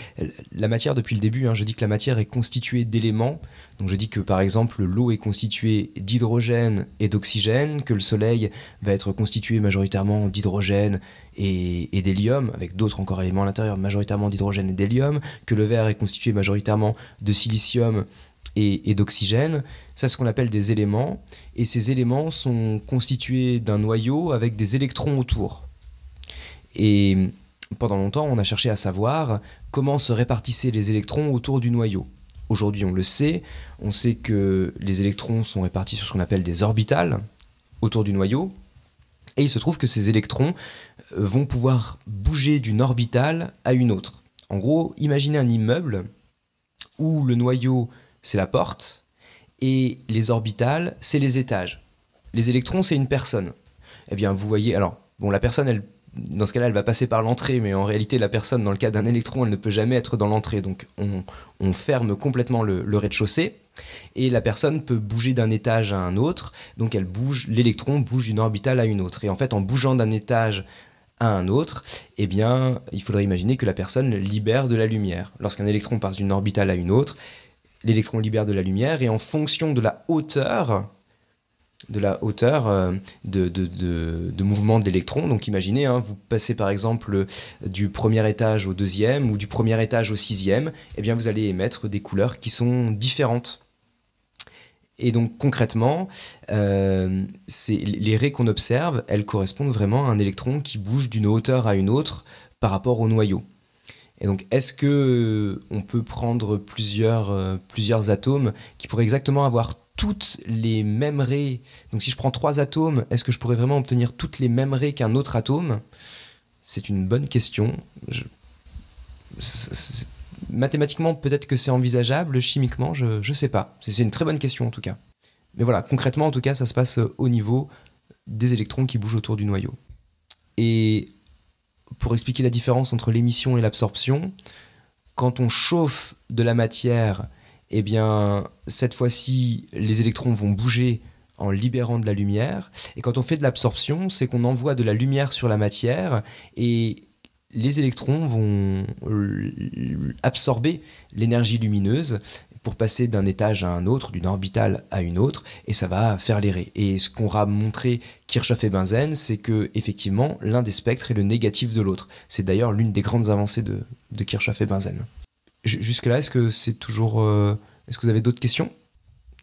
La matière, depuis le début, hein, je dis que la matière est constituée d'éléments. Donc je dis que par exemple l'eau est constituée d'hydrogène et d'oxygène, que le Soleil va être constitué majoritairement d'hydrogène et, d'hélium, avec d'autres encore éléments à l'intérieur, majoritairement d'hydrogène et d'hélium, que le verre est constitué majoritairement de silicium et, et d'oxygène. Ça, c'est ce qu'on appelle des éléments. Et ces éléments sont constitués d'un noyau avec des électrons autour. Et pendant longtemps, on a cherché à savoir comment se répartissaient les électrons autour du noyau. Aujourd'hui, on le sait, on sait que les électrons sont répartis sur ce qu'on appelle des orbitales autour du noyau, et il se trouve que ces électrons euh, vont pouvoir bouger d'une orbitale à une autre. En gros, imaginez un immeuble où le noyau, c'est la porte, et les orbitales, c'est les étages. Les électrons, c'est une personne. Eh bien, vous voyez, alors, bon, la personne, elle dans ce cas-là, elle va passer par l'entrée, mais en réalité, la personne, dans le cas d'un électron, elle ne peut jamais être dans l'entrée. Donc, on, ferme complètement le, rez-de-chaussée. Et la personne peut bouger d'un étage à un autre. Donc, elle bouge, l'électron bouge d'une orbitale à une autre. Et en fait, en bougeant d'un étage à un autre, eh bien, il faudrait imaginer que la personne libère de la lumière. Lorsqu'un électron passe d'une orbitale à une autre, l'électron libère de la lumière. Et en fonction de la hauteur de la hauteur euh, de, de, mouvement d'électrons. Donc imaginez, hein, vous passez par exemple du premier étage au deuxième ou du premier étage au sixième, eh bien vous allez émettre des couleurs qui sont différentes. Et donc concrètement, euh, les raies qu'on observe, elles correspondent vraiment à un électron qui bouge d'une hauteur à une autre par rapport au noyau. Et donc, est-ce que on peut prendre plusieurs, euh, plusieurs atomes qui pourraient exactement avoir toutes les mêmes raies. Donc si je prends trois atomes, est-ce que je pourrais vraiment obtenir toutes les mêmes raies qu'un autre atome? C'est une bonne question. Mathématiquement, peut-être que c'est envisageable. Chimiquement, je ne sais pas. C'est une très bonne question en tout cas. Mais voilà, concrètement, en tout cas, ça se passe au niveau des électrons qui bougent autour du noyau. Et pour expliquer la différence entre l'émission et l'absorption, quand on chauffe de la matière eh bien, cette fois-ci, les électrons vont bouger en libérant de la lumière. Et quand on fait de l'absorption, c'est qu'on envoie de la lumière sur la matière et les électrons vont absorber l'énergie lumineuse pour passer d'un étage à un autre, d'une orbitale à une autre, et ça va faire les raies. Et ce qu'aura montré Kirchhoff et Benzen, c'est que effectivement l'un des spectres est le négatif de l'autre. C'est d'ailleurs l'une des grandes avancées de, de Kirchhoff et Benzen. Jusque-là, est-ce que c'est toujours. Euh, est-ce que vous avez d'autres questions?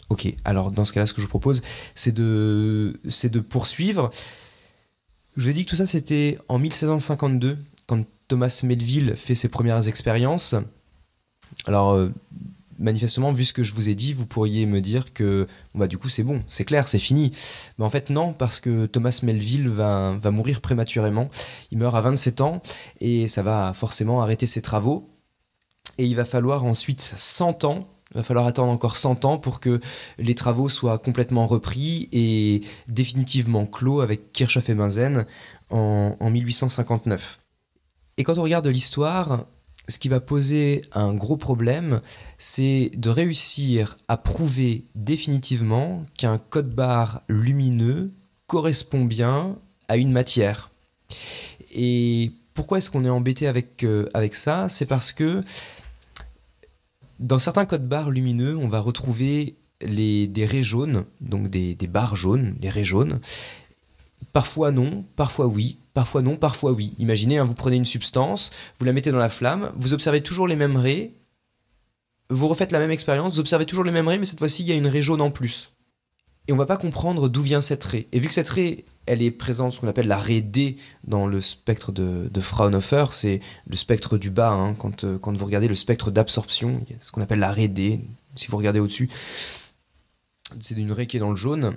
Ok, alors dans ce cas-là, ce que je vous propose, c'est de, c'est de poursuivre. Je vous ai dit que tout ça, c'était en 1752, quand Thomas Melville fait ses premières expériences. Alors, euh, manifestement, vu ce que je vous ai dit, vous pourriez me dire que bah, du coup, c'est bon, c'est clair, c'est fini. Mais en fait, non, parce que Thomas Melville va, va mourir prématurément. Il meurt à 27 ans et ça va forcément arrêter ses travaux et il va falloir ensuite 100 ans il va falloir attendre encore 100 ans pour que les travaux soient complètement repris et définitivement clos avec Kirchhoff et Benzen en, en 1859. Et quand on regarde l'histoire, ce qui va poser un gros problème, c'est de réussir à prouver définitivement qu'un code barre lumineux correspond bien à une matière. Et pourquoi est-ce qu'on est embêté avec, euh, avec ça? C'est parce que dans certains codes barres lumineux, on va retrouver des raies jaunes, donc des, barres jaunes, les raies jaunes. Parfois non, parfois oui, parfois non, parfois oui. Imaginez, hein, vous prenez une substance, vous la mettez dans la flamme, vous observez toujours les mêmes raies, vous refaites la même expérience, vous observez toujours les mêmes raies, mais cette fois-ci, il y a une raie jaune en plus. Et on va pas comprendre d'où vient cette raie. Et vu que cette raie, elle est présente, ce qu'on appelle la raie D dans le spectre de, Fraunhofer, c'est le spectre du bas, hein, quand, euh, quand vous regardez le spectre d'absorption, ce qu'on appelle la raie D, si vous regardez au-dessus, c'est une raie qui est dans le jaune.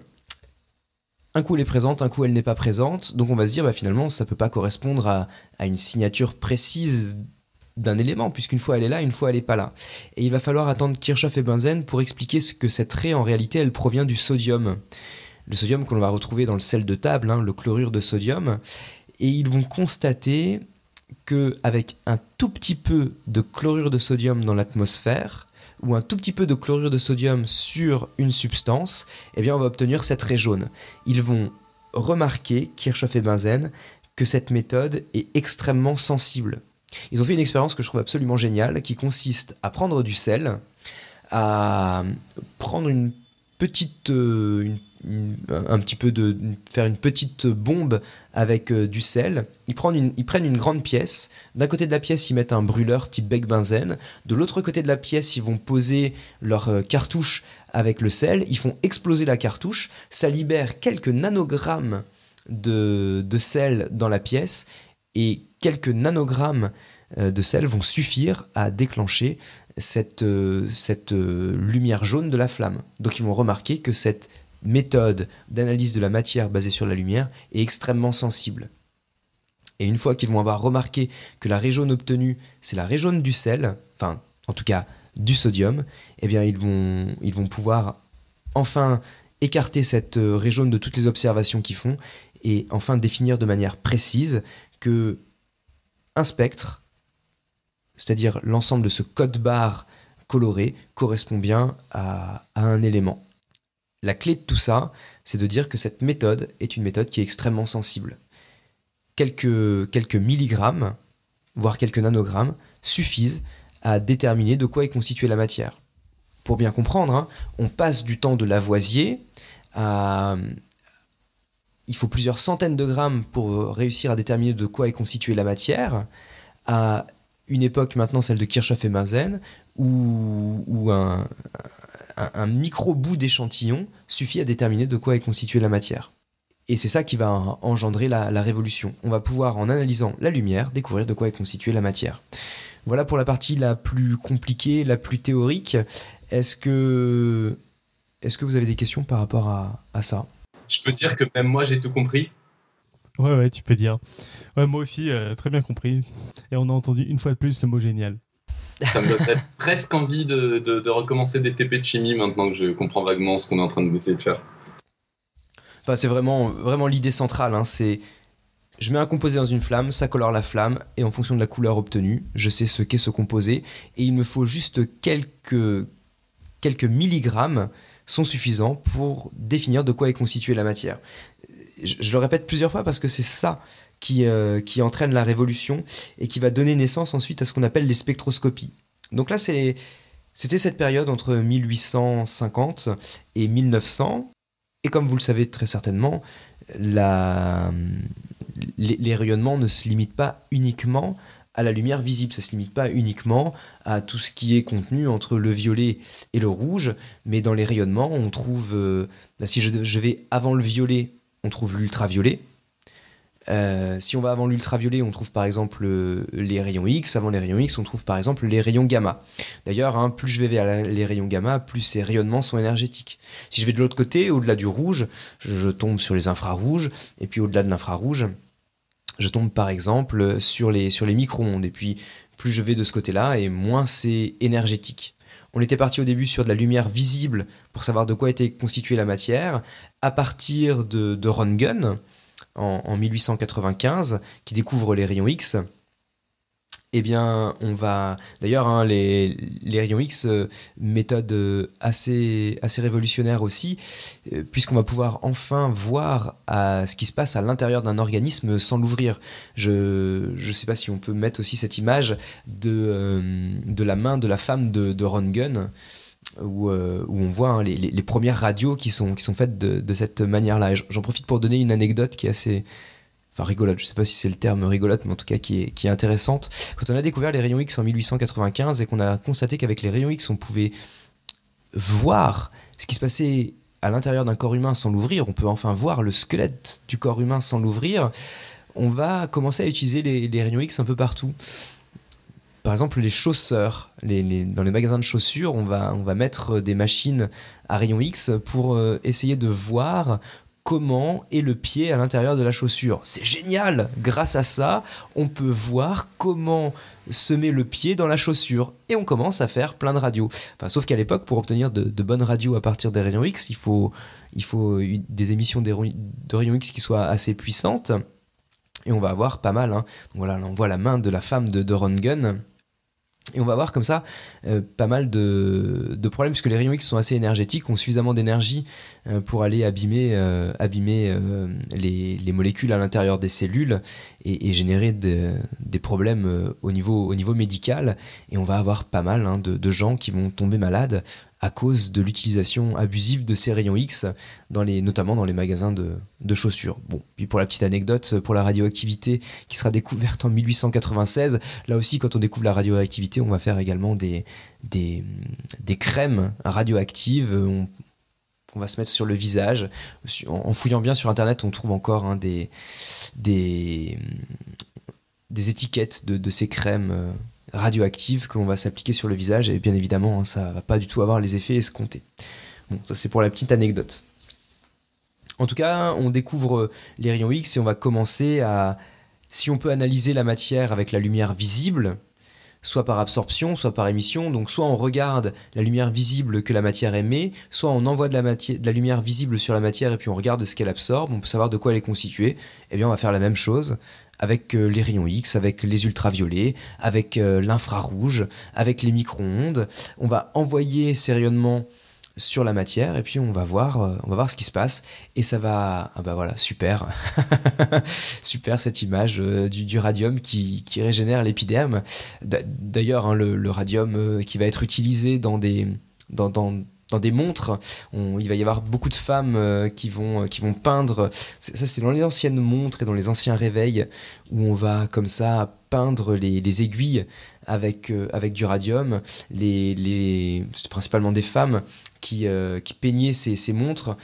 Un coup elle est présente, un coup elle n'est pas présente, donc on va se dire bah, finalement ça peut pas correspondre à, à une signature précise d'un élément, puisqu'une fois elle est là, une fois elle n'est pas là. Et il va falloir attendre Kirchhoff et Benzen pour expliquer ce que cette raie, en réalité, elle provient du sodium. Le sodium que l'on va retrouver dans le sel de table, hein, le chlorure de sodium. Et ils vont constater que avec un tout petit peu de chlorure de sodium dans l'atmosphère, ou un tout petit peu de chlorure de sodium sur une substance, eh bien on va obtenir cette raie jaune. Ils vont remarquer, Kirchhoff et Benzen, que cette méthode est extrêmement sensible. Ils ont fait une expérience que je trouve absolument géniale, qui consiste à prendre du sel, à prendre une petite, euh, un petit peu de, faire une petite bombe avec euh, du sel. Ils prennent, une, grande pièce. D'un côté de la pièce, ils mettent un brûleur type bec benzène. De l'autre côté de la pièce, ils vont poser leur euh, cartouche avec le sel. Ils font exploser la cartouche. Ça libère quelques nanogrammes de, de sel dans la pièce et quelques nanogrammes euh, de sel vont suffire à déclencher cette, euh, euh, lumière jaune de la flamme. Donc ils vont remarquer que cette méthode d'analyse de la matière basée sur la lumière est extrêmement sensible. Et une fois qu'ils vont avoir remarqué que la jaune obtenue, c'est la jaune du sel, enfin en tout cas du sodium, eh bien ils vont, pouvoir enfin écarter cette jaune de toutes les observations qu'ils font et enfin définir de manière précise que un spectre, c'est-à-dire l'ensemble de ce code barre coloré, correspond bien à, un élément. La clé de tout ça, c'est de dire que cette méthode est une méthode qui est extrêmement sensible. Quelques, milligrammes, voire quelques nanogrammes, suffisent à déterminer de quoi est constituée la matière. Pour bien comprendre, hein, on passe du temps de Lavoisier à, il faut plusieurs centaines de grammes pour euh, réussir à déterminer de quoi est constituée la matière, à une époque maintenant celle de Kirchhoff et Mazen, où, un, micro bout d'échantillon suffit à déterminer de quoi est constituée la matière. Et c'est ça qui va engendrer la, révolution. On va pouvoir, en analysant la lumière, découvrir de quoi est constituée la matière. Voilà pour la partie la plus compliquée, la plus théorique. Est-ce que, vous avez des questions par rapport à ça? Je peux dire que même moi, j'ai tout compris. Ouais, ouais, tu peux dire. Ouais, moi aussi, euh, très bien compris. Et on a entendu une fois de plus le mot génial. Ça me donne presque envie de, de, recommencer des TP de chimie maintenant que je comprends vaguement ce qu'on est en train d'essayer de faire. Enfin, c'est vraiment, vraiment l'idée centrale. Hein, c'est je mets un composé dans une flamme, ça colore la flamme, et en fonction de la couleur obtenue, je sais ce qu'est ce composé, et il me faut juste quelques, quelques milligrammes sont suffisants pour définir de quoi est constituée la matière. Je, le répète plusieurs fois parce que c'est ça qui, euh, qui entraîne la révolution et qui va donner naissance ensuite à ce qu'on appelle les spectroscopies. Donc là, c'était cette période entre 1850 et 1900. Et comme vous le savez très certainement, les, rayonnements ne se limitent pas uniquement à la lumière visible. Ça ne se limite pas uniquement à tout ce qui est contenu entre le violet et le rouge, mais dans les rayonnements, on trouve, euh, si je, vais avant le violet, on trouve l'ultraviolet. Euh, si on va avant l'ultraviolet, on trouve par exemple euh, les rayons X. Avant les rayons X, on trouve par exemple les rayons gamma. D'ailleurs, hein, plus je vais vers les rayons gamma, plus ces rayonnements sont énergétiques. Si je vais de l'autre côté, au-delà du rouge, je tombe sur les infrarouges, et puis au-delà de l'infrarouge, je tombe par exemple sur les, sur micro-ondes. Et puis, plus je vais de ce côté-là, et moins c'est énergétique. On était parti au début sur de la lumière visible pour savoir de quoi était constituée la matière. À partir de, de Röntgen, en, en 1895, qui découvre les rayons X, eh bien, on va. D'ailleurs, hein, les, rayons X, euh, méthode euh, assez, révolutionnaire aussi, euh, puisqu'on va pouvoir enfin voir ce qui se passe à l'intérieur d'un organisme sans l'ouvrir. Je ne sais pas si on peut mettre aussi cette image de, la main de la femme de, Ron Où, où, on voit hein, les, premières radios qui sont, faites de cette manière-là. J'en profite pour donner une anecdote qui est assez, enfin rigolote, je sais pas si c'est le terme rigolote, mais en tout cas qui est, qui est intéressante. Quand on a découvert les rayons X en 1895 et qu'on a constaté qu'avec les rayons X, on pouvait voir ce qui se passait à l'intérieur d'un corps humain sans l'ouvrir, on peut enfin voir le squelette du corps humain sans l'ouvrir, on va commencer à utiliser les, rayons X un peu partout. Par exemple, les chausseurs. dans les magasins de chaussures, on va, on va mettre des machines à rayons X pour euh, essayer de voir comment est le pied à l'intérieur de la chaussure. C'est génial Grâce à ça, on peut voir comment se met le pied dans la chaussure. Et on commence à faire plein de radios. Enfin, sauf qu'à l'époque, pour obtenir de, bonnes radios à partir des rayons X, il faut, il faut des émissions de rayons X qui soient assez puissantes. Et on va avoir pas mal. Hein. Voilà, on voit la main de la femme de, de Ron Gunn et on va avoir comme ça euh, pas mal de, problèmes puisque les rayons X sont assez énergétiques, ont suffisamment d'énergie pour aller abîmer, euh, abîmer les, molécules à l'intérieur des cellules et, générer des problèmes au, niveau, au niveau médical. Et on va avoir pas mal hein, de, gens qui vont tomber malades à cause de l'utilisation abusive de ces rayons X, dans les, notamment dans les magasins de, chaussures. Bon, puis pour la petite anecdote, pour la radioactivité qui sera découverte en 1896, là aussi quand on découvre la radioactivité, on va faire également des, des, crèmes radioactives. Va se mettre sur le visage. En, fouillant bien sur Internet, on trouve encore hein, des, des, des étiquettes de, ces crèmes euh, radioactive que l'on va s'appliquer sur le visage et bien évidemment hein, ça va pas du tout avoir les effets escomptés. Bon, ça c'est pour la petite anecdote. En tout cas, on découvre les rayons X et on va commencer à si on peut analyser la matière avec la lumière visible, soit par absorption, soit par émission. Donc soit on regarde la lumière visible que la matière émet, soit on envoie de la, lumière visible sur la matière et puis on regarde ce qu'elle absorbe, on peut savoir de quoi elle est constituée. Eh bien on va faire la même chose avec euh, les rayons X, avec les ultraviolets, avec euh, l'infrarouge, avec les micro-ondes. On va envoyer ces rayonnements sur la matière et puis on va voir euh, on va voir ce qui se passe et ça va ah bah voilà super super cette image du, radium qui, régénère l'épiderme d'ailleurs hein, le, radium qui va être utilisé dans des dans, dans dans des montres. il va y avoir beaucoup de femmes euh, qui, vont, euh, qui vont peindre. Ça, c'est dans les anciennes montres et dans les anciens réveils où on va comme ça peindre les, aiguilles avec, euh, avec du radium. Les, les, c'est principalement des femmes qui, qui peignaient ces, ces montres,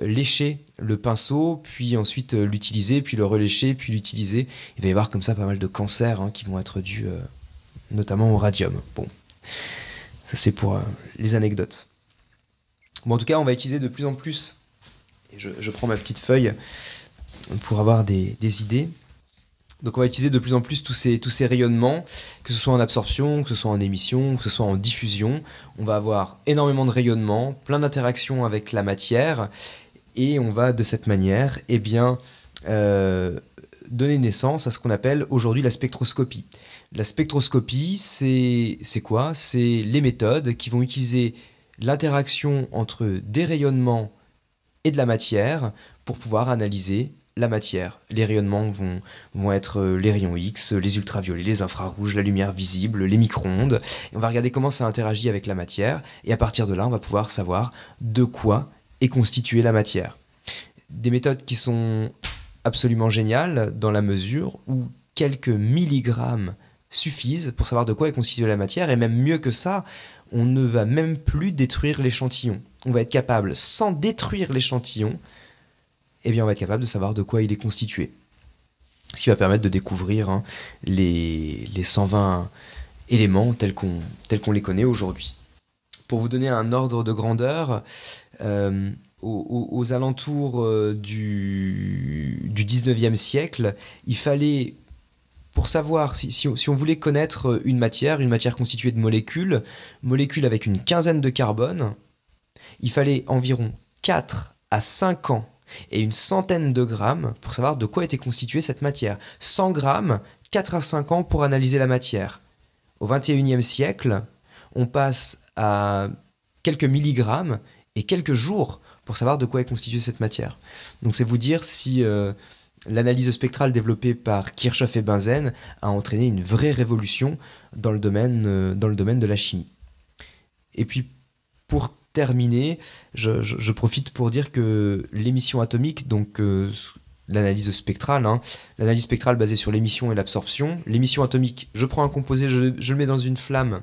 léchaient le pinceau, puis ensuite l'utiliser, puis le relécher, puis l'utiliser. Il va y avoir comme ça pas mal de cancers hein, qui vont être dus notamment au radium. Bon, ça c'est pour les anecdotes. Bon, en tout cas, on va utiliser de plus en plus, je, prends ma petite feuille pour avoir des, idées. Donc on va utiliser de plus en plus tous ces, rayonnements, que ce soit en absorption, que ce soit en émission, que ce soit en diffusion. On va avoir énormément de rayonnements, plein d'interactions avec la matière, et on va de cette manière eh bien, euh, donner naissance à ce qu'on appelle aujourd'hui la spectroscopie. La spectroscopie, c'est quoi? C'est les méthodes qui vont utiliser l'interaction entre des rayonnements et de la matière pour pouvoir analyser la matière. Les rayonnements vont, être euh, les rayons X, les ultraviolets, les infrarouges, la lumière visible, les micro-ondes. on va regarder comment ça interagit avec la matière. Et à partir de là, on va pouvoir savoir de quoi est constituée la matière. Des méthodes qui sont absolument géniales dans la mesure où quelques milligrammes suffisent pour savoir de quoi est constituée la matière. Et même mieux que ça, on ne va même plus détruire l'échantillon. On va être capable, sans détruire l'échantillon, eh bien on va être capable de savoir de quoi il est constitué. Ce qui va permettre de découvrir hein, les, 120 éléments tels qu'on les connaît aujourd'hui. Pour vous donner un ordre de grandeur, euh, aux, alentours euh, du, du 19e siècle, il fallait pour savoir si, on, voulait connaître une matière, une matière constituée de molécules, molécules avec une quinzaine de carbone, il fallait environ 4 à 5 ans et une centaine de grammes pour savoir de quoi était constituée cette matière. 100 grammes, 4 à 5 ans pour analyser la matière. Au 21e siècle, on passe à quelques milligrammes et quelques jours pour savoir de quoi est constituée cette matière. Donc c'est vous dire si... Euh, l'analyse spectrale développée par Kirchhoff et Benzen a entraîné une vraie révolution dans le domaine, euh, dans le domaine de la chimie. Et puis, pour terminer, je, profite pour dire que l'émission atomique, donc euh, l'analyse spectrale, hein, l'analyse spectrale basée sur l'émission et l'absorption, l'émission atomique, je prends un composé, je, le mets dans une flamme,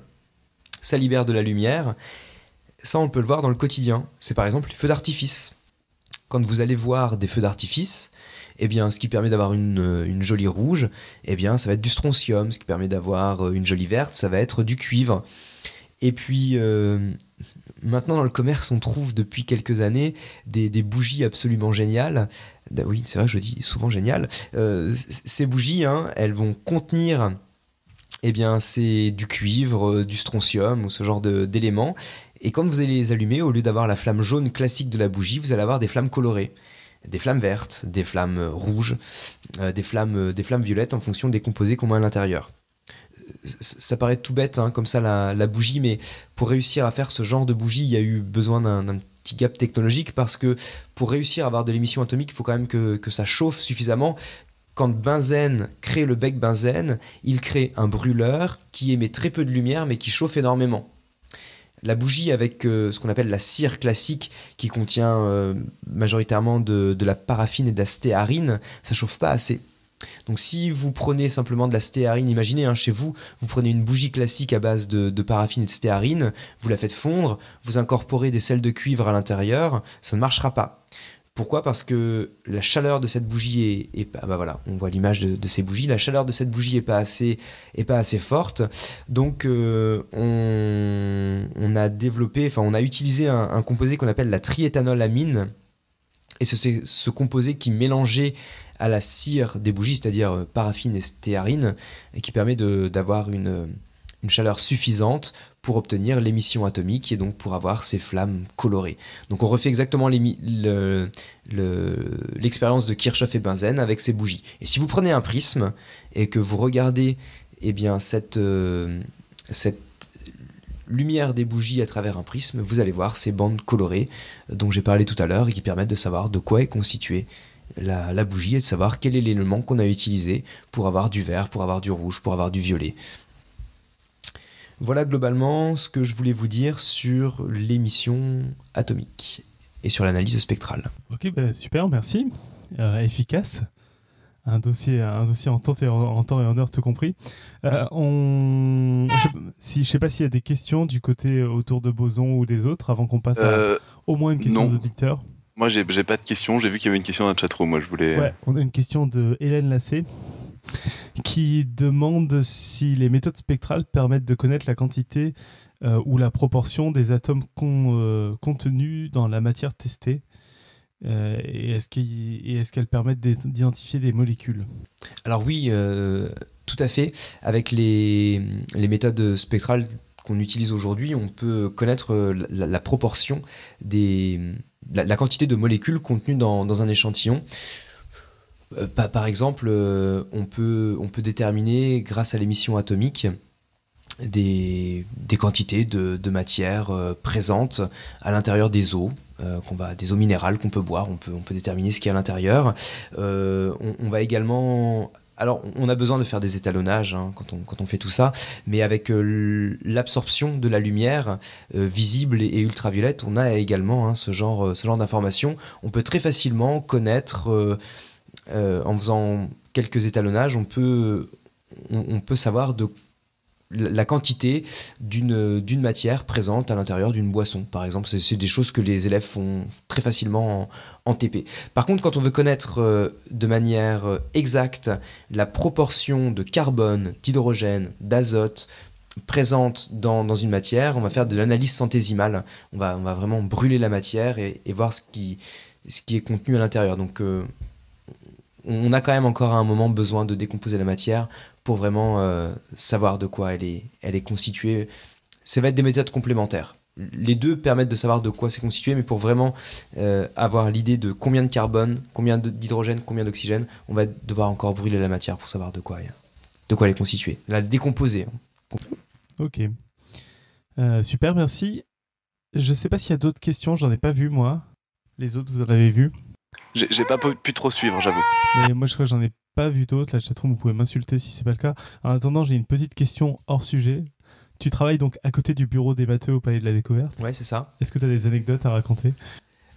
ça libère de la lumière. Ça, on peut le voir dans le quotidien. C'est par exemple les feux d'artifice. Quand vous allez voir des feux d'artifice, eh bien, ce qui permet d'avoir une, une, jolie rouge, eh bien, ça va être du strontium. Ce qui permet d'avoir une jolie verte, ça va être du cuivre. Et puis, euh, maintenant dans le commerce, on trouve depuis quelques années des, bougies absolument géniales. Oui, c'est vrai, je dis souvent géniales. Euh, ces bougies, hein, elles vont contenir, eh bien, c'est du cuivre, du strontium ou ce genre d'éléments. Et quand vous allez les allumer, au lieu d'avoir la flamme jaune classique de la bougie, vous allez avoir des flammes colorées des flammes vertes, des flammes rouges, euh, des, flammes, des flammes violettes en fonction des composés qu'on met à l'intérieur. Ça paraît tout bête, hein, comme ça, la, bougie, mais pour réussir à faire ce genre de bougie, il y a eu besoin d'un petit gap technologique parce que pour réussir à avoir de l'émission atomique, il faut quand même que, ça chauffe suffisamment quand benzène crée le bec benzène, il crée un brûleur qui émet très peu de lumière mais qui chauffe énormément. La bougie avec euh, ce qu'on appelle la cire classique, qui contient euh, majoritairement de, la paraffine et de la stéarine, ça chauffe pas assez. Donc si vous prenez simplement de la stéarine, imaginez hein, chez vous, vous prenez une bougie classique à base de, paraffine et de stéarine, vous la faites fondre, vous incorporez des sels de cuivre à l'intérieur, ça ne marchera pas. Pourquoi? Parce que la chaleur de cette bougie est, bah voilà, on voit l'image de, ces bougies. La chaleur de cette bougie est pas assez, forte. Donc euh, on, a développé, enfin on a utilisé un, composé qu'on appelle la triéthanolamine. Et c'est ce composé qui mélangé à la cire des bougies, c'est-à-dire euh, paraffine et stéarine, et qui permet d'avoir une une chaleur suffisante pour obtenir l'émission atomique et donc pour avoir ces flammes colorées. Donc on refait exactement l'expérience de Kirchhoff et benzène avec ces bougies. Et si vous prenez un prisme et que vous regardez eh bien, cette, euh, cette lumière des bougies à travers un prisme, vous allez voir ces bandes colorées dont j'ai parlé tout à l'heure et qui permettent de savoir de quoi est constituée la, la, bougie et de savoir quel est l'élément qu'on a utilisé pour avoir du vert, pour avoir du rouge, pour avoir du violet. Voilà globalement ce que je voulais vous dire sur l'émission atomique et sur l'analyse spectrale. Ok, bah, super, merci. Euh, efficace. Un dossier, un dossier en temps et en, temps et en heure, tout compris. Euh, on... Je ne sais pas s'il y a des questions du côté autour de Boson ou des autres avant qu'on passe à euh, au moins une question de dicteur. Moi, j'ai pas de questions. J'ai vu qu'il y avait une question dans le chatroom. Moi, je voulais. Ouais, on a une question de Hélène Lassé qui demande si les méthodes spectrales permettent de connaître la quantité euh, ou la proportion des atomes euh, contenus dans la matière testée. Euh, et est-ce qu'elles permettent d'identifier des molécules? Alors oui, tout à fait. Avec les, les méthodes spectrales qu'on utilise aujourd'hui, on peut connaître la, proportion des la, quantité de molécules contenues dans, un échantillon. Euh, par exemple, euh, on, peut, déterminer, grâce à l'émission atomique, des, quantités de, matière euh, présentes à l'intérieur des eaux, va, des eaux minérales qu'on peut boire, on peut, on peut déterminer ce qu'il y a à l'intérieur. On, va également alors, on a besoin de faire des étalonnages hein, quand, on, fait tout ça, mais avec l'absorption de la lumière visible et, ultraviolette, on a également hein, ce genre, ce genre d'informations. On peut très facilement connaître euh, en faisant quelques étalonnages, on peut, on, peut savoir de la quantité d'une matière présente à l'intérieur d'une boisson, par exemple. C'est des choses que les élèves font très facilement en, TP. Par contre, quand on veut connaître euh, de manière euh, exacte la proportion de carbone, d'hydrogène, d'azote présente dans, dans, une matière, on va faire de l'analyse centésimale. On va, on va vraiment brûler la matière et, voir ce qui, ce qui est contenu à l'intérieur. Donc, on a quand même encore à un moment besoin de décomposer la matière pour vraiment euh, savoir de quoi elle est, elle constituée. Ça va être des méthodes complémentaires. Les deux permettent de savoir de quoi c'est constitué, mais pour vraiment euh, avoir l'idée de combien de carbone, combien d'hydrogène, combien d'oxygène, on va devoir encore brûler la matière pour savoir de quoi, de quoi elle est constituée. La décomposer. Hein. Ok. Euh, super, merci. Je ne sais pas s'il y a d'autres questions, j'en ai pas vu moi. Les autres, vous en avez vu? J'ai pas pu trop suivre, j'avoue. Mais moi, je crois que j'en ai pas vu d'autres. La chatroom, vous pouvez m'insulter si c'est pas le cas. En attendant, j'ai une petite question hors sujet. Tu travailles donc à côté du bureau des matheux au Palais de la Découverte Ouais, c'est ça. Est-ce que tu as des anecdotes à raconter?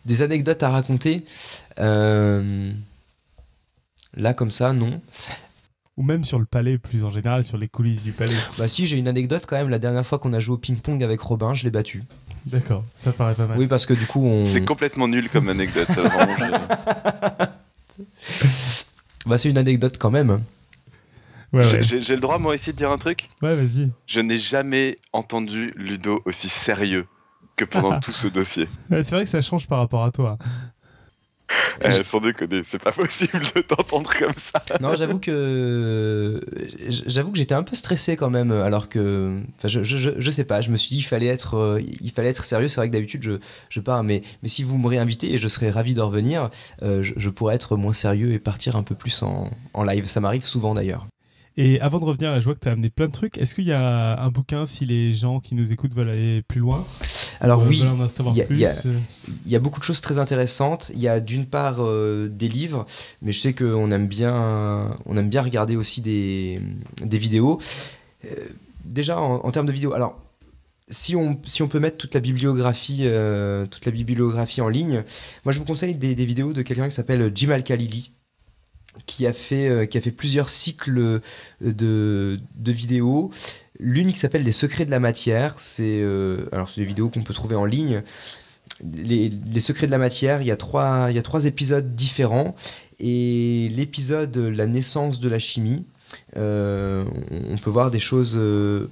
Des anecdotes à raconter euh, Là, comme ça, non. Ou même sur le palais, plus en général, sur les coulisses du palais. Bah si, j'ai une anecdote quand même. La dernière fois qu'on a joué au ping-pong avec Robin, je l'ai battu. D'accord, ça paraît pas mal. Oui, parce que du coup, on. C'est complètement nul comme anecdote. vraiment, je- Bah, c'est une anecdote quand même. Ouais, J'ai- ouais. J'ai j'ai le droit, moi, aussi, de dire un truc? Ouais, vas-y. Je n'ai jamais entendu Ludo aussi sérieux que pendant tout ce dossier. C'est vrai que ça change par rapport à toi. Eh, sans déconner, c'est pas possible de t'entendre comme ça. Non, j'avoue que j'avoue que j'étais un peu stressé quand même, alors que, enfin, je, je, je, sais pas. Je me suis dit il fallait être, euh, il fallait être sérieux. C'est vrai que d'habitude je, je pars, mais mais si vous me réinvitez et je serais ravi de revenir, euh, je, je pourrais être moins sérieux et partir un peu plus en, en live. Ça m'arrive souvent d'ailleurs. Et avant de revenir, là, je vois que tu as amené plein de trucs. Est-ce qu'il y a un bouquin si les gens qui nous écoutent veulent aller plus loin? Alors Euh, oui, il y y euh, Il y a beaucoup de choses très intéressantes. Il y a d'une part euh, des livres, mais je sais qu'on aime bien, on aime bien regarder aussi des, des vidéos. Euh, déjà en, en termes de vidéos, alors si on, si on peut mettre toute la bibliographie, toute la bibliographie en ligne, moi je vous conseille des, des vidéos de quelqu'un qui s'appelle Jim Al-Khalili qui a fait, qui a fait plusieurs cycles de, de vidéos. L'une qui s'appelle Les secrets de la matière, c'est euh, alors c'est des vidéos qu'on peut trouver en ligne. Les, secrets de la matière, il y a trois, il y a trois épisodes différents et l'épisode La naissance de la chimie, euh, on peut voir des choses euh,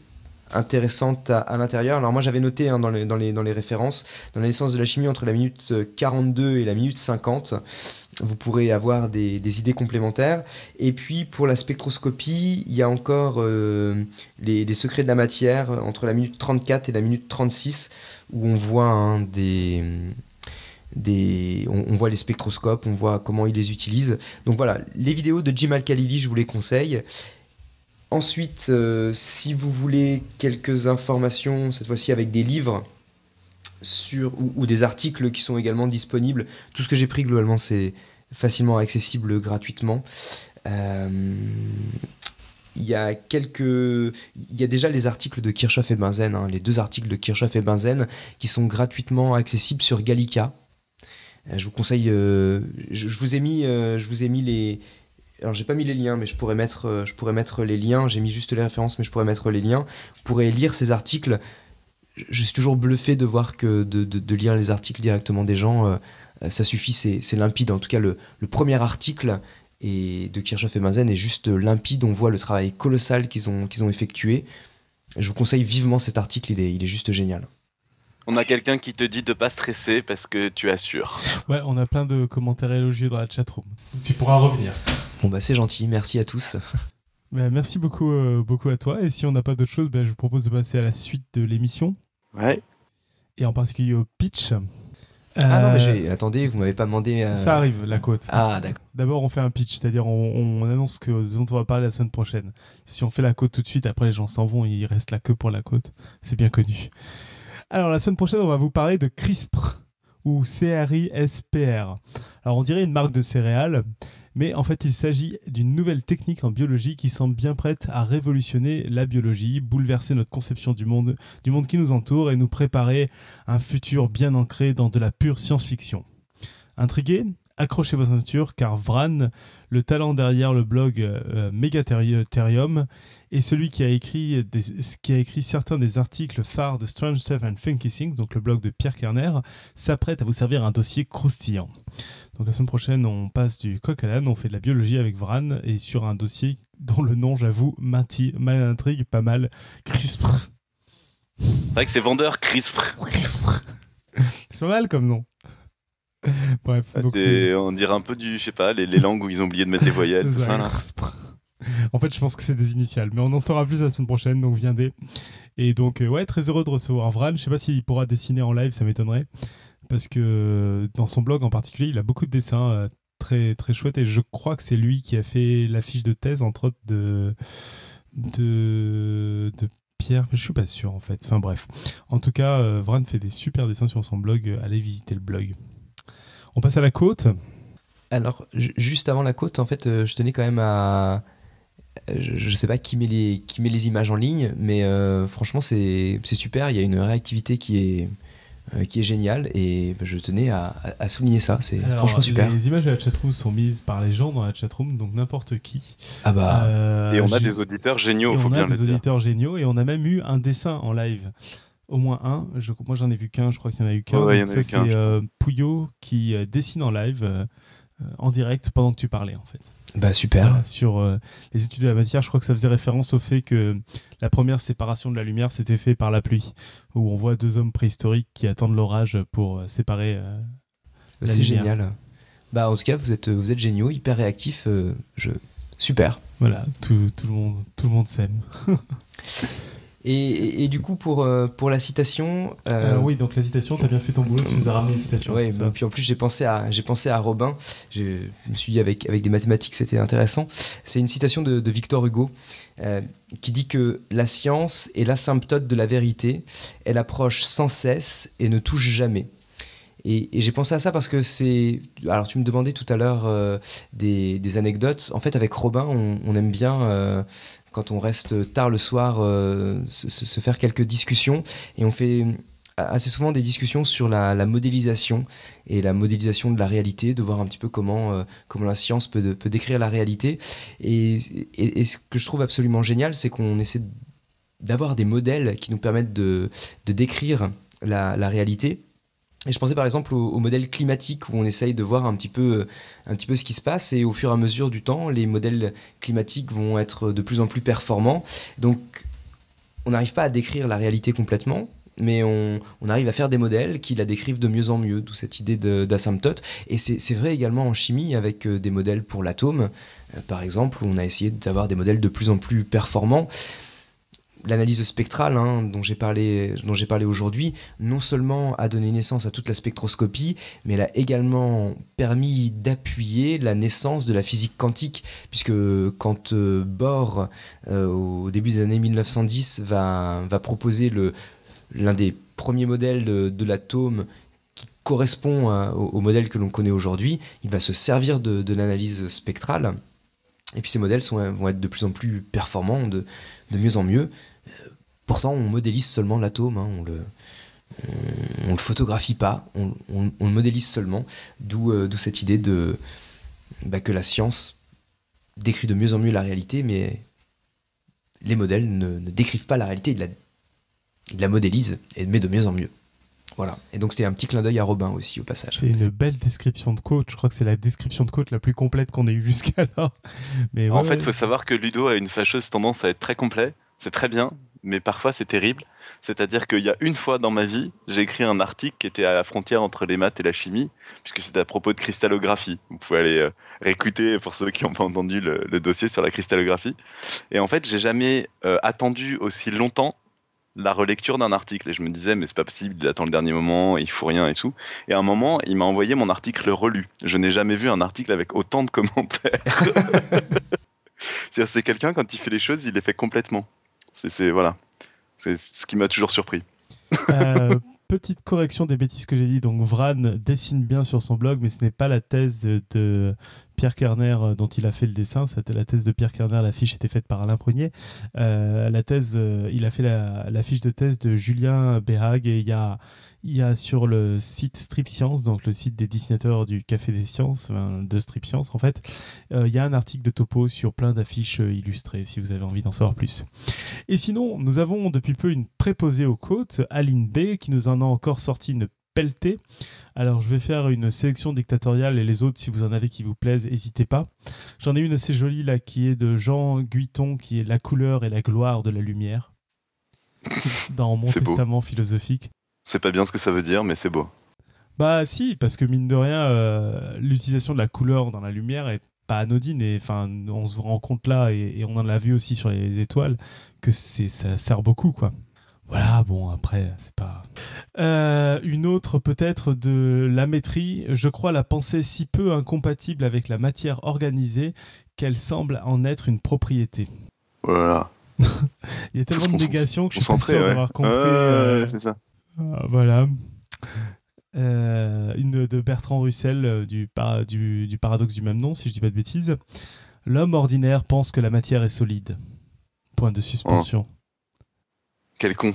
intéressantes à, l'intérieur. Alors moi j'avais noté hein, dans, les, dans, les, dans les références, dans la naissance de la chimie entre la minute euh, 42 et la minute 50, vous pourrez avoir des, idées complémentaires. Et puis pour la spectroscopie, il y a encore euh, les, secrets de la matière euh, entre la minute 34 et la minute 36, où on voit hein, des... Des, on voit les spectroscopes, on voit comment ils les utilisent. Donc voilà, les vidéos de Jim Al-Khalili, je vous les conseille. Ensuite, euh, si vous voulez quelques informations, cette fois-ci avec des livres sur, ou, ou des articles qui sont également disponibles, tout ce que j'ai pris globalement, c'est facilement accessible gratuitement. Euh, il y a quelques, il y a déjà les articles de Kirchhoff et Benzen, hein, les deux articles de Kirchhoff et Benzen qui sont gratuitement accessibles sur Gallica. Euh, je vous conseille, euh, je, vous ai mis, je vous ai mis les, alors j'ai pas mis les liens, mais je pourrais mettre, je pourrais mettre les liens. J'ai mis juste les références, mais je pourrais mettre les liens. Vous pourrez lire ces articles. Je- suis toujours bluffé de voir que de, lire les articles directement des gens, ça suffit, c'est limpide. En tout cas, le, le premier article et de Kirchhoff et Mazen est juste limpide. On voit le travail colossal qu'ils ont, qu'ils ont effectué. Je vous conseille vivement cet article, il est, il est juste génial. On a quelqu'un qui te dit de pas stresser parce que tu assures. Ouais, on a plein de commentaires élogieux dans la chatroom. Tu pourras revenir. Bon bah c'est gentil, merci à tous. Bah, merci beaucoup, euh, beaucoup à toi. Et si on n'a pas d'autre chose, bah, je vous propose de passer à la suite de l'émission. Ouais. Et en particulier au pitch. Ah non Euh, mais j'ai, attendez, vous m'avez pas demandé. euh, Ça arrive, la côte. Ah d'accord. D'abord, on fait un pitch, c'est-à-dire on, on annonce que dont on va parler la semaine prochaine. Si on fait la côte tout de suite, après les gens s'en vont, il reste la queue pour la côte. C'est bien connu. Alors, la semaine prochaine, on va vous parler de CRISPR, ou C-R-I-S-P-R. Alors, on dirait une marque de céréales, mais en fait, il s'agit d'une nouvelle technique en biologie qui semble bien prête à révolutionner la biologie, bouleverser notre conception du monde, du monde qui nous entoure et nous préparer un futur bien ancré dans de la pure science-fiction. Intrigué? Accrochez vos ceintures car Vran, le talent derrière le blog euh, Megatherium, et celui qui a, écrit des- qui a écrit certains des articles phares de Strange Stuff and Funky Things, donc le blog de Pierre Kerner, s'apprête à vous servir un dossier croustillant. Donc la semaine prochaine, on passe du coq à l'âne, on fait de la biologie avec Vran, et sur un dossier dont le nom, j'avoue, m'intrigue pas mal, CRISPR. C'est vrai que c'est vendeur CRISPR. CRISPR. C'est pas mal comme nom. Bref, Ah, donc on dirait un peu du, je sais pas, les, les langues où ils ont oublié de mettre des voyelles, tout ça là. En fait, je pense que c'est des initiales, mais on en saura plus la semaine prochaine, donc viendez. Et donc, euh, ouais, très heureux de recevoir Vran. Je sais pas s'il pourra dessiner en live, ça m'étonnerait, parce que euh, dans son blog en particulier, il a beaucoup de dessins euh, très très chouettes, et je crois que c'est lui qui a fait l'affiche de thèse, entre autres, de de, de Pierre, je suis pas sûr en fait. Enfin bref. En tout cas, euh, Vran fait des super dessins sur son blog. Allez visiter le blog. On passe à la côte. Alors, ju- juste avant la côte, en fait, euh, je tenais quand même à. Je, je sais pas qui met les, qui met les images en ligne, mais euh, franchement, c'est c'est super. Il y a une réactivité qui est, euh, qui est géniale et bah, je tenais à, souligner ça. C'est franchement super. Les images de la chatroom sont mises par les gens dans la chatroom, donc n'importe qui. Ah bah, Euh, Et on a des auditeurs et géniaux, faut on bien a le des dire. auditeurs géniaux et on a même eu un dessin en live. Au moins un. Je, moi, j'en ai vu qu'un. Je crois qu'il y en a eu qu'un. Ouais, ça, c'est euh, Pouillot qui euh, dessine en live, euh, en direct, pendant que tu parlais, en fait. Bah super. Voilà, sur euh, les études de la matière, je crois que ça faisait référence au fait que la première séparation de la lumière s'était fait par la pluie, où on voit deux hommes préhistoriques qui attendent l'orage pour euh, séparer. euh, C'est génial. Bah en tout cas, vous êtes, vous êtes géniaux, hyper réactifs. euh, je... Super. Voilà, tout, tout le monde, tout le monde s'aime. Et, et- et du coup, pour, euh, pour la citation. euh, Alors oui, donc la citation, t'as bien fait ton boulot, tu nous as ramené une citation. Bon, puis en plus j'ai pensé à j'ai pensé à Robin. Je me suis dit avec avec des mathématiques c'était intéressant. C'est une citation de, de Victor Hugo euh, qui dit que la science est l'asymptote de la vérité. Elle approche sans cesse et ne touche jamais. Et, j'ai pensé à ça parce que c'est. Alors, tu me demandais tout à l'heure euh, des, anecdotes. En fait, avec Robin, on, aime bien, euh, quand on reste tard le soir, euh, se, faire quelques discussions. Et on fait assez souvent des discussions sur la, modélisation et la modélisation de la réalité, de voir un petit peu comment, comment la science peut, peut décrire la réalité. Et, ce que je trouve absolument génial, c'est qu'on essaie d'avoir des modèles qui nous permettent de, de décrire la réalité. Et je pensais par exemple au, modèle climatique où on essaye de voir un petit, peu, un petit peu ce qui se passe et au fur et à mesure du temps, les modèles climatiques vont être de plus en plus performants. Donc on n'arrive pas à décrire la réalité complètement, mais on, on arrive à faire des modèles qui la décrivent de mieux en mieux, d'où cette idée d'asymptote. Et c'est c'est vrai également en chimie avec euh, des modèles pour l'atome, euh, par exemple, où on a essayé d'avoir des modèles de plus en plus performants. L'analyse spectrale hein, dont j'ai parlé, dont j'ai parlé aujourd'hui, non seulement a donné naissance à toute la spectroscopie, mais elle a également permis d'appuyer la naissance de la physique quantique, puisque quand euh, Bohr, euh, au début des années 1910, va, proposer l'un des premiers modèles de, l'atome qui correspond au, modèle que l'on connaît aujourd'hui, il va se servir de, l'analyse spectrale. Et puis ces modèles vont être de plus en plus performants, de mieux en mieux. Euh, Pourtant, on modélise seulement l'atome, hein, on le, on le photographie pas, on, le modélise seulement. D'où euh, cette idée de bah, que la science décrit de mieux en mieux la réalité, mais les modèles ne, ne décrivent pas la réalité, ils la, ils la modélisent, et mais de mieux en mieux. Voilà. Et donc c'était un petit clin d'œil à Robin aussi au passage. C'est une belle description de quote. Je crois que c'est la description de quote la plus complète qu'on ait eue jusqu'alors. Mais en fait, il ouais. faut savoir que Ludo a une fâcheuse tendance à être très complet. C'est très bien, mais parfois c'est terrible. C'est-à-dire qu'il y a une fois dans ma vie, j'ai écrit un article qui était à la frontière entre les maths et la chimie, puisque c'était à propos de cristallographie. Vous pouvez aller euh, réécouter pour ceux qui n'ont pas entendu le, le dossier sur la cristallographie. Et en fait, j'ai jamais euh, attendu aussi longtemps la relecture d'un article. Et je me disais, mais c'est pas possible, il attend le dernier moment, il faut rien et tout. Et à un moment, il m'a envoyé mon article relu. Je n'ai jamais vu un article avec autant de commentaires. C'est quelqu'un, quand il fait les choses, il les fait complètement. C'est, c'est- voilà. C'est ce qui m'a toujours surpris. Euh, petite correction des bêtises que j'ai dit. Donc, Vran dessine bien sur son blog, mais ce n'est pas la thèse de Pierre Kerner euh, dont il a fait le dessin. C'était la thèse de Pierre Kerner. La fiche était faite par Alain Prunier. Euh, la thèse, euh, il a fait la, la de thèse de Julien Béhag et il y a, il y a sur le site Strip Science, donc le site des dessinateurs du Café des Sciences, enfin, de Strip Science en fait, euh, il y a un article de topo sur plein d'affiches euh, illustrées si vous avez envie d'en savoir plus. Et sinon, nous avons depuis peu une préposée aux côtes, Aline B, qui nous en a encore sorti une pelletée. Alors, je vais faire une sélection dictatoriale et les autres, si vous en avez qui vous plaisent, n'hésitez pas. J'en ai une assez jolie là qui est de Jean Guiton, qui est La couleur et la gloire de la lumière, dans Mon. Testament philosophique. C'est pas bien ce que ça veut dire, mais c'est beau. Bah si, parce que mine de rien, euh, l'utilisation de la couleur dans la lumière est pas anodine et enfin on se rend compte là et, et on en a vu aussi sur les étoiles que c'est ça sert beaucoup quoi. Voilà, bon après c'est pas. Euh, une autre peut-être de la métrie. Je crois la pensée si peu incompatible avec la matière organisée qu'elle semble en être une propriété. Voilà. Il y a tellement de négations que je suis pas sûr ouais. d'avoir compris. Euh, c'est ça. Ah, voilà. Euh, une de Bertrand Russell euh, du, par- du, du paradoxe du même nom, si je dis pas de bêtises. L'homme ordinaire pense que la matière est solide. Point de suspension. Quel con.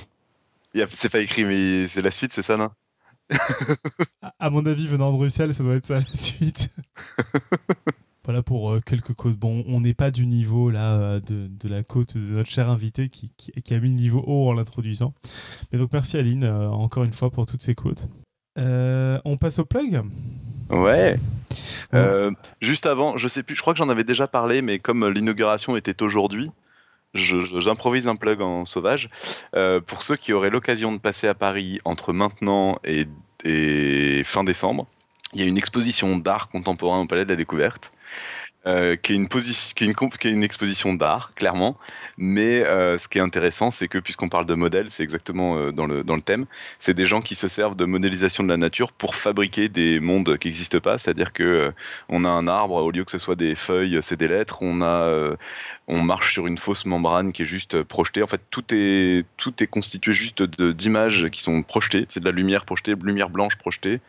C'est pas écrit, mais c'est la suite, c'est ça, non? À, à mon avis, venant de Russell, ça doit être ça la suite. voilà, pour euh, quelques côtes. Bon, on n'est pas du niveau là euh, de, de la côte de notre cher invité qui, qui- qui a mis le niveau haut en l'introduisant. Mais donc merci Aline euh, encore une fois pour toutes ces côtes. Euh, on passe au plug? Ouais. Euh, juste avant, je sais plus, je crois que j'en avais déjà parlé, mais comme l'inauguration était aujourd'hui, j'improvise un plug en sauvage. Euh, pour ceux qui auraient l'occasion de passer à Paris entre maintenant et, et fin décembre, il y a une exposition d'art contemporain au Palais de la Découverte. Euh, qui, est une exposition d'art, clairement. Mais euh, ce qui est intéressant, c'est que puisqu'on parle de modèles, c'est exactement euh, dans, le, thème, c'est des gens qui se servent de modélisation de la nature pour fabriquer des mondes qui n'existent pas. C'est-à-dire que on a un arbre, au lieu que ce soit des feuilles, c'est des lettres. On a, on marche sur une fausse membrane qui est juste projetée. En fait, tout est, tout est constitué juste d'images qui sont projetées. C'est de la lumière projetée, lumière blanche projetée.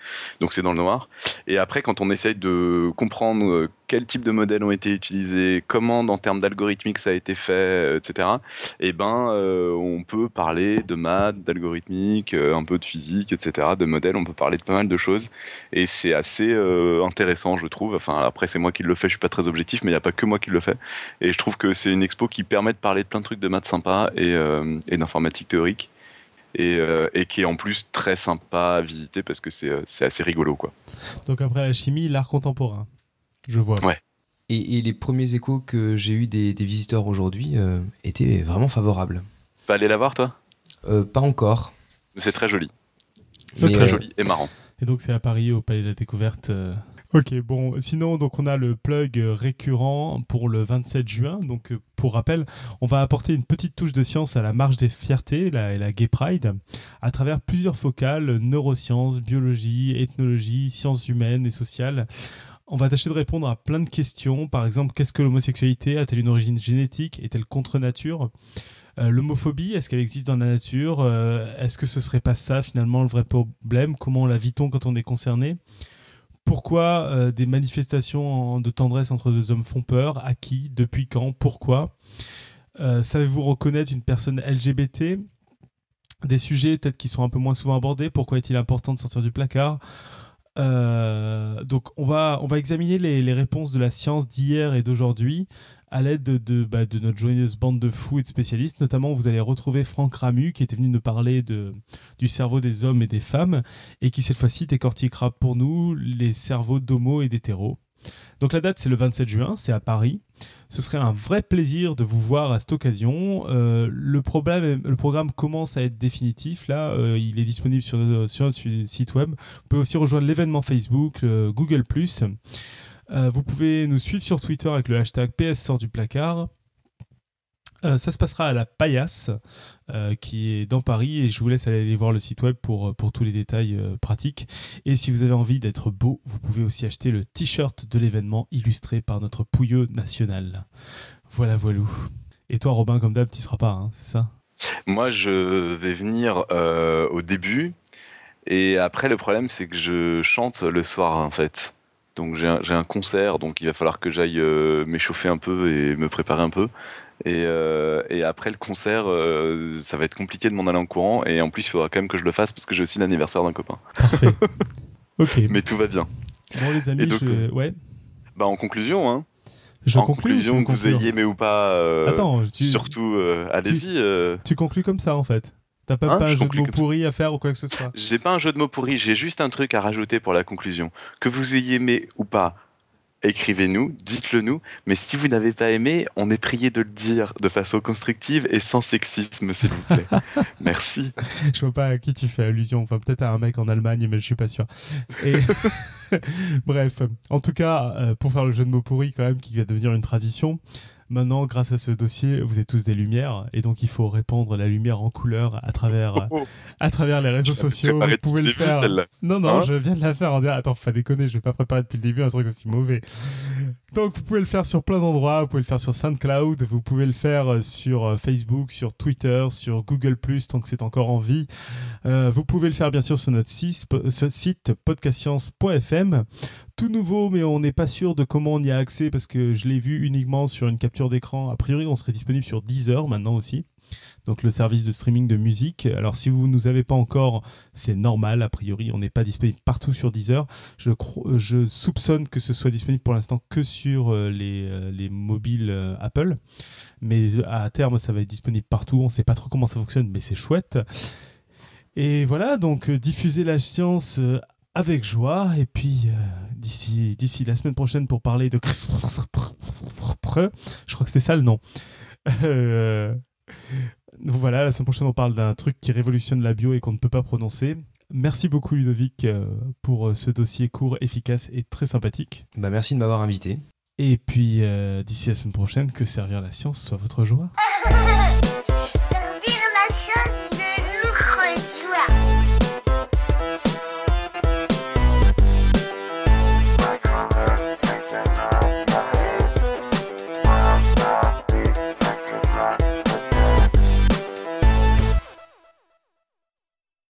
Donc c'est dans le noir. Et après, quand on essaye de comprendre euh, quel type de modèles ont été utilisés, comment, en termes d'algorithmique, ça a été fait, euh, etc. Et ben, euh, on peut parler de maths, d'algorithmique, euh, un peu de physique, etc. De modèles. On peut parler de pas mal de choses. Et c'est assez euh, intéressant, je trouve. Enfin, après, c'est moi qui le fais. Je suis pas très objectif, mais il n'y a pas que moi qui le fais. Et je trouve que c'est une expo qui permet de parler de plein de trucs de maths sympas et, euh, et d'informatique théorique. Et, euh, et qui est en plus très sympa à visiter parce que c'est euh, c'est assez rigolo quoi. Donc après la chimie, l'art contemporain. Je vois. Ouais. Et, et les premiers échos que j'ai eu des, des visiteurs aujourd'hui euh, étaient vraiment favorables. Pas aller la voir toi? Euh, pas encore. C'est très joli. C'est très euh, joli et marrant. Et donc c'est à Paris au Palais de la Découverte. Ok, bon, sinon donc on a le plug euh, récurrent pour le 27 juin. Donc euh, pour rappel, on va apporter une petite touche de science à la marche des fiertés, la, la Gay Pride, à travers plusieurs focales neurosciences, biologie, ethnologie, sciences humaines et sociales. On va tâcher de répondre à plein de questions. Par exemple, qu'est-ce que l'homosexualité A-t-elle une origine génétique? Est-elle contre nature? Euh, L'homophobie, est-ce qu'elle existe dans la nature? Est-ce que ce serait pas ça finalement le vrai problème? Comment la vit-on quand on est concerné? Pourquoi euh, des manifestations de tendresse entre deux hommes font peur? À qui? Depuis quand? Pourquoi? Euh, Savez-vous reconnaître une personne LGBT Des sujets peut-être qui sont un peu moins souvent abordés. Pourquoi est-il important de sortir du placard? Euh, donc on va, examiner les réponses de la science d'hier et d'aujourd'hui à l'aide de, de, bah, de notre joyeuse bande de fous et de spécialistes. Notamment, vous allez retrouver Franck Ramu qui était venu nous parler du cerveau des hommes et des femmes et qui cette fois-ci décortiquera pour nous les cerveaux d'homo et d'hétéros. Donc la date c'est le 27 juin, c'est à Paris. Ce serait un vrai plaisir de vous voir à cette occasion. Euh, le, programme commence à être définitif. Là, euh, il est disponible sur, sur notre site web. Vous pouvez aussi rejoindre l'événement Facebook, euh, Google+. Euh, vous pouvez nous suivre sur Twitter avec le hashtag PS. Euh, ça se passera à la Paillasse, euh, qui est dans Paris, et je vous laisse aller, voir le site web pour, pour tous les détails pratiques. Et si vous avez envie d'être beau, vous pouvez aussi acheter le t-shirt de l'événement illustré par notre pouilleux national. Voilà, voilou. Et toi, Robin, comme d'hab, tu seras pas, hein, c'est ça? Moi, je vais venir au début, et après, le problème, c'est que je chante le soir, en fait. Donc, j'ai un, un concert, donc il va falloir que j'aille euh, m'échauffer un peu et me préparer un peu. Et, euh, et après le concert, euh, ça va être compliqué de m'en aller en courant, et en plus, il faudra quand même que je le fasse parce que j'ai aussi l'anniversaire d'un copain. Parfait. ok. Mais tout va bien. Bon, les amis, donc, je... ouais. Bah, en conclusion, hein. Je en conclue tu conclusion, que vous ayez aimé ou pas, euh, Attends, tu, surtout, allez-y. euh, tu conclus comme ça en fait. T'as pas, Hein, pas un je jeu de mots pourri à faire ou quoi que ce soit? J'ai pas un jeu de mots pourri, j'ai juste un truc à rajouter pour la conclusion. Que vous ayez aimé ou pas, écrivez-nous, dites-le nous. Mais si vous n'avez pas aimé, on est prié de le dire de façon constructive et sans sexisme, s'il vous plaît. Merci. Je vois pas à qui tu fais allusion. Enfin, peut-être à un mec en Allemagne, mais je suis pas sûr. Et... Bref, en tout cas, euh, pour faire le jeu de mots pourri, quand même, qui va devenir une tradition, maintenant, grâce à ce dossier, vous êtes tous des lumières, et donc il faut répandre la lumière en couleur à travers, Oh, à travers les réseaux sociaux. Vous pouvez le début, faire. Non, non, Hein je viens de la faire en disant Attends, faut pas déconner, je vais pas préparer depuis le début un truc aussi mauvais. Donc, vous pouvez le faire sur plein d'endroits. Vous pouvez le faire sur SoundCloud, vous pouvez le faire euh, sur euh, Facebook, sur Twitter, sur Google, tant que c'est encore en vie. Euh, vous pouvez le faire bien sûr sur notre site. Tout nouveau, mais on n'est pas sûr de comment on y a accès parce que je l'ai vu uniquement sur une capture d'écran. A priori, on serait disponible sur Deezer maintenant aussi. Donc le service de streaming de musique. Alors si vous ne nous avez pas encore, c'est normal, a priori on n'est pas disponible partout sur Deezer. Je, je soupçonne que ce soit disponible pour l'instant que sur euh, les, euh, les, mobiles euh, Apple, mais à terme ça va être disponible partout, on ne sait pas trop comment ça fonctionne, mais c'est chouette. Et voilà, donc diffuser la science avec joie, et puis d'ici d'ici la semaine prochaine pour parler de... Je crois que c'était ça le nom. Voilà, la semaine prochaine, on parle d'un truc qui révolutionne la bio et qu'on ne peut pas prononcer. Merci beaucoup, Ludovic, euh, pour euh, ce dossier court, efficace et très sympathique. Bah, merci de m'avoir invité. Et puis, euh, d'ici la semaine prochaine, que servir la science soit votre joie.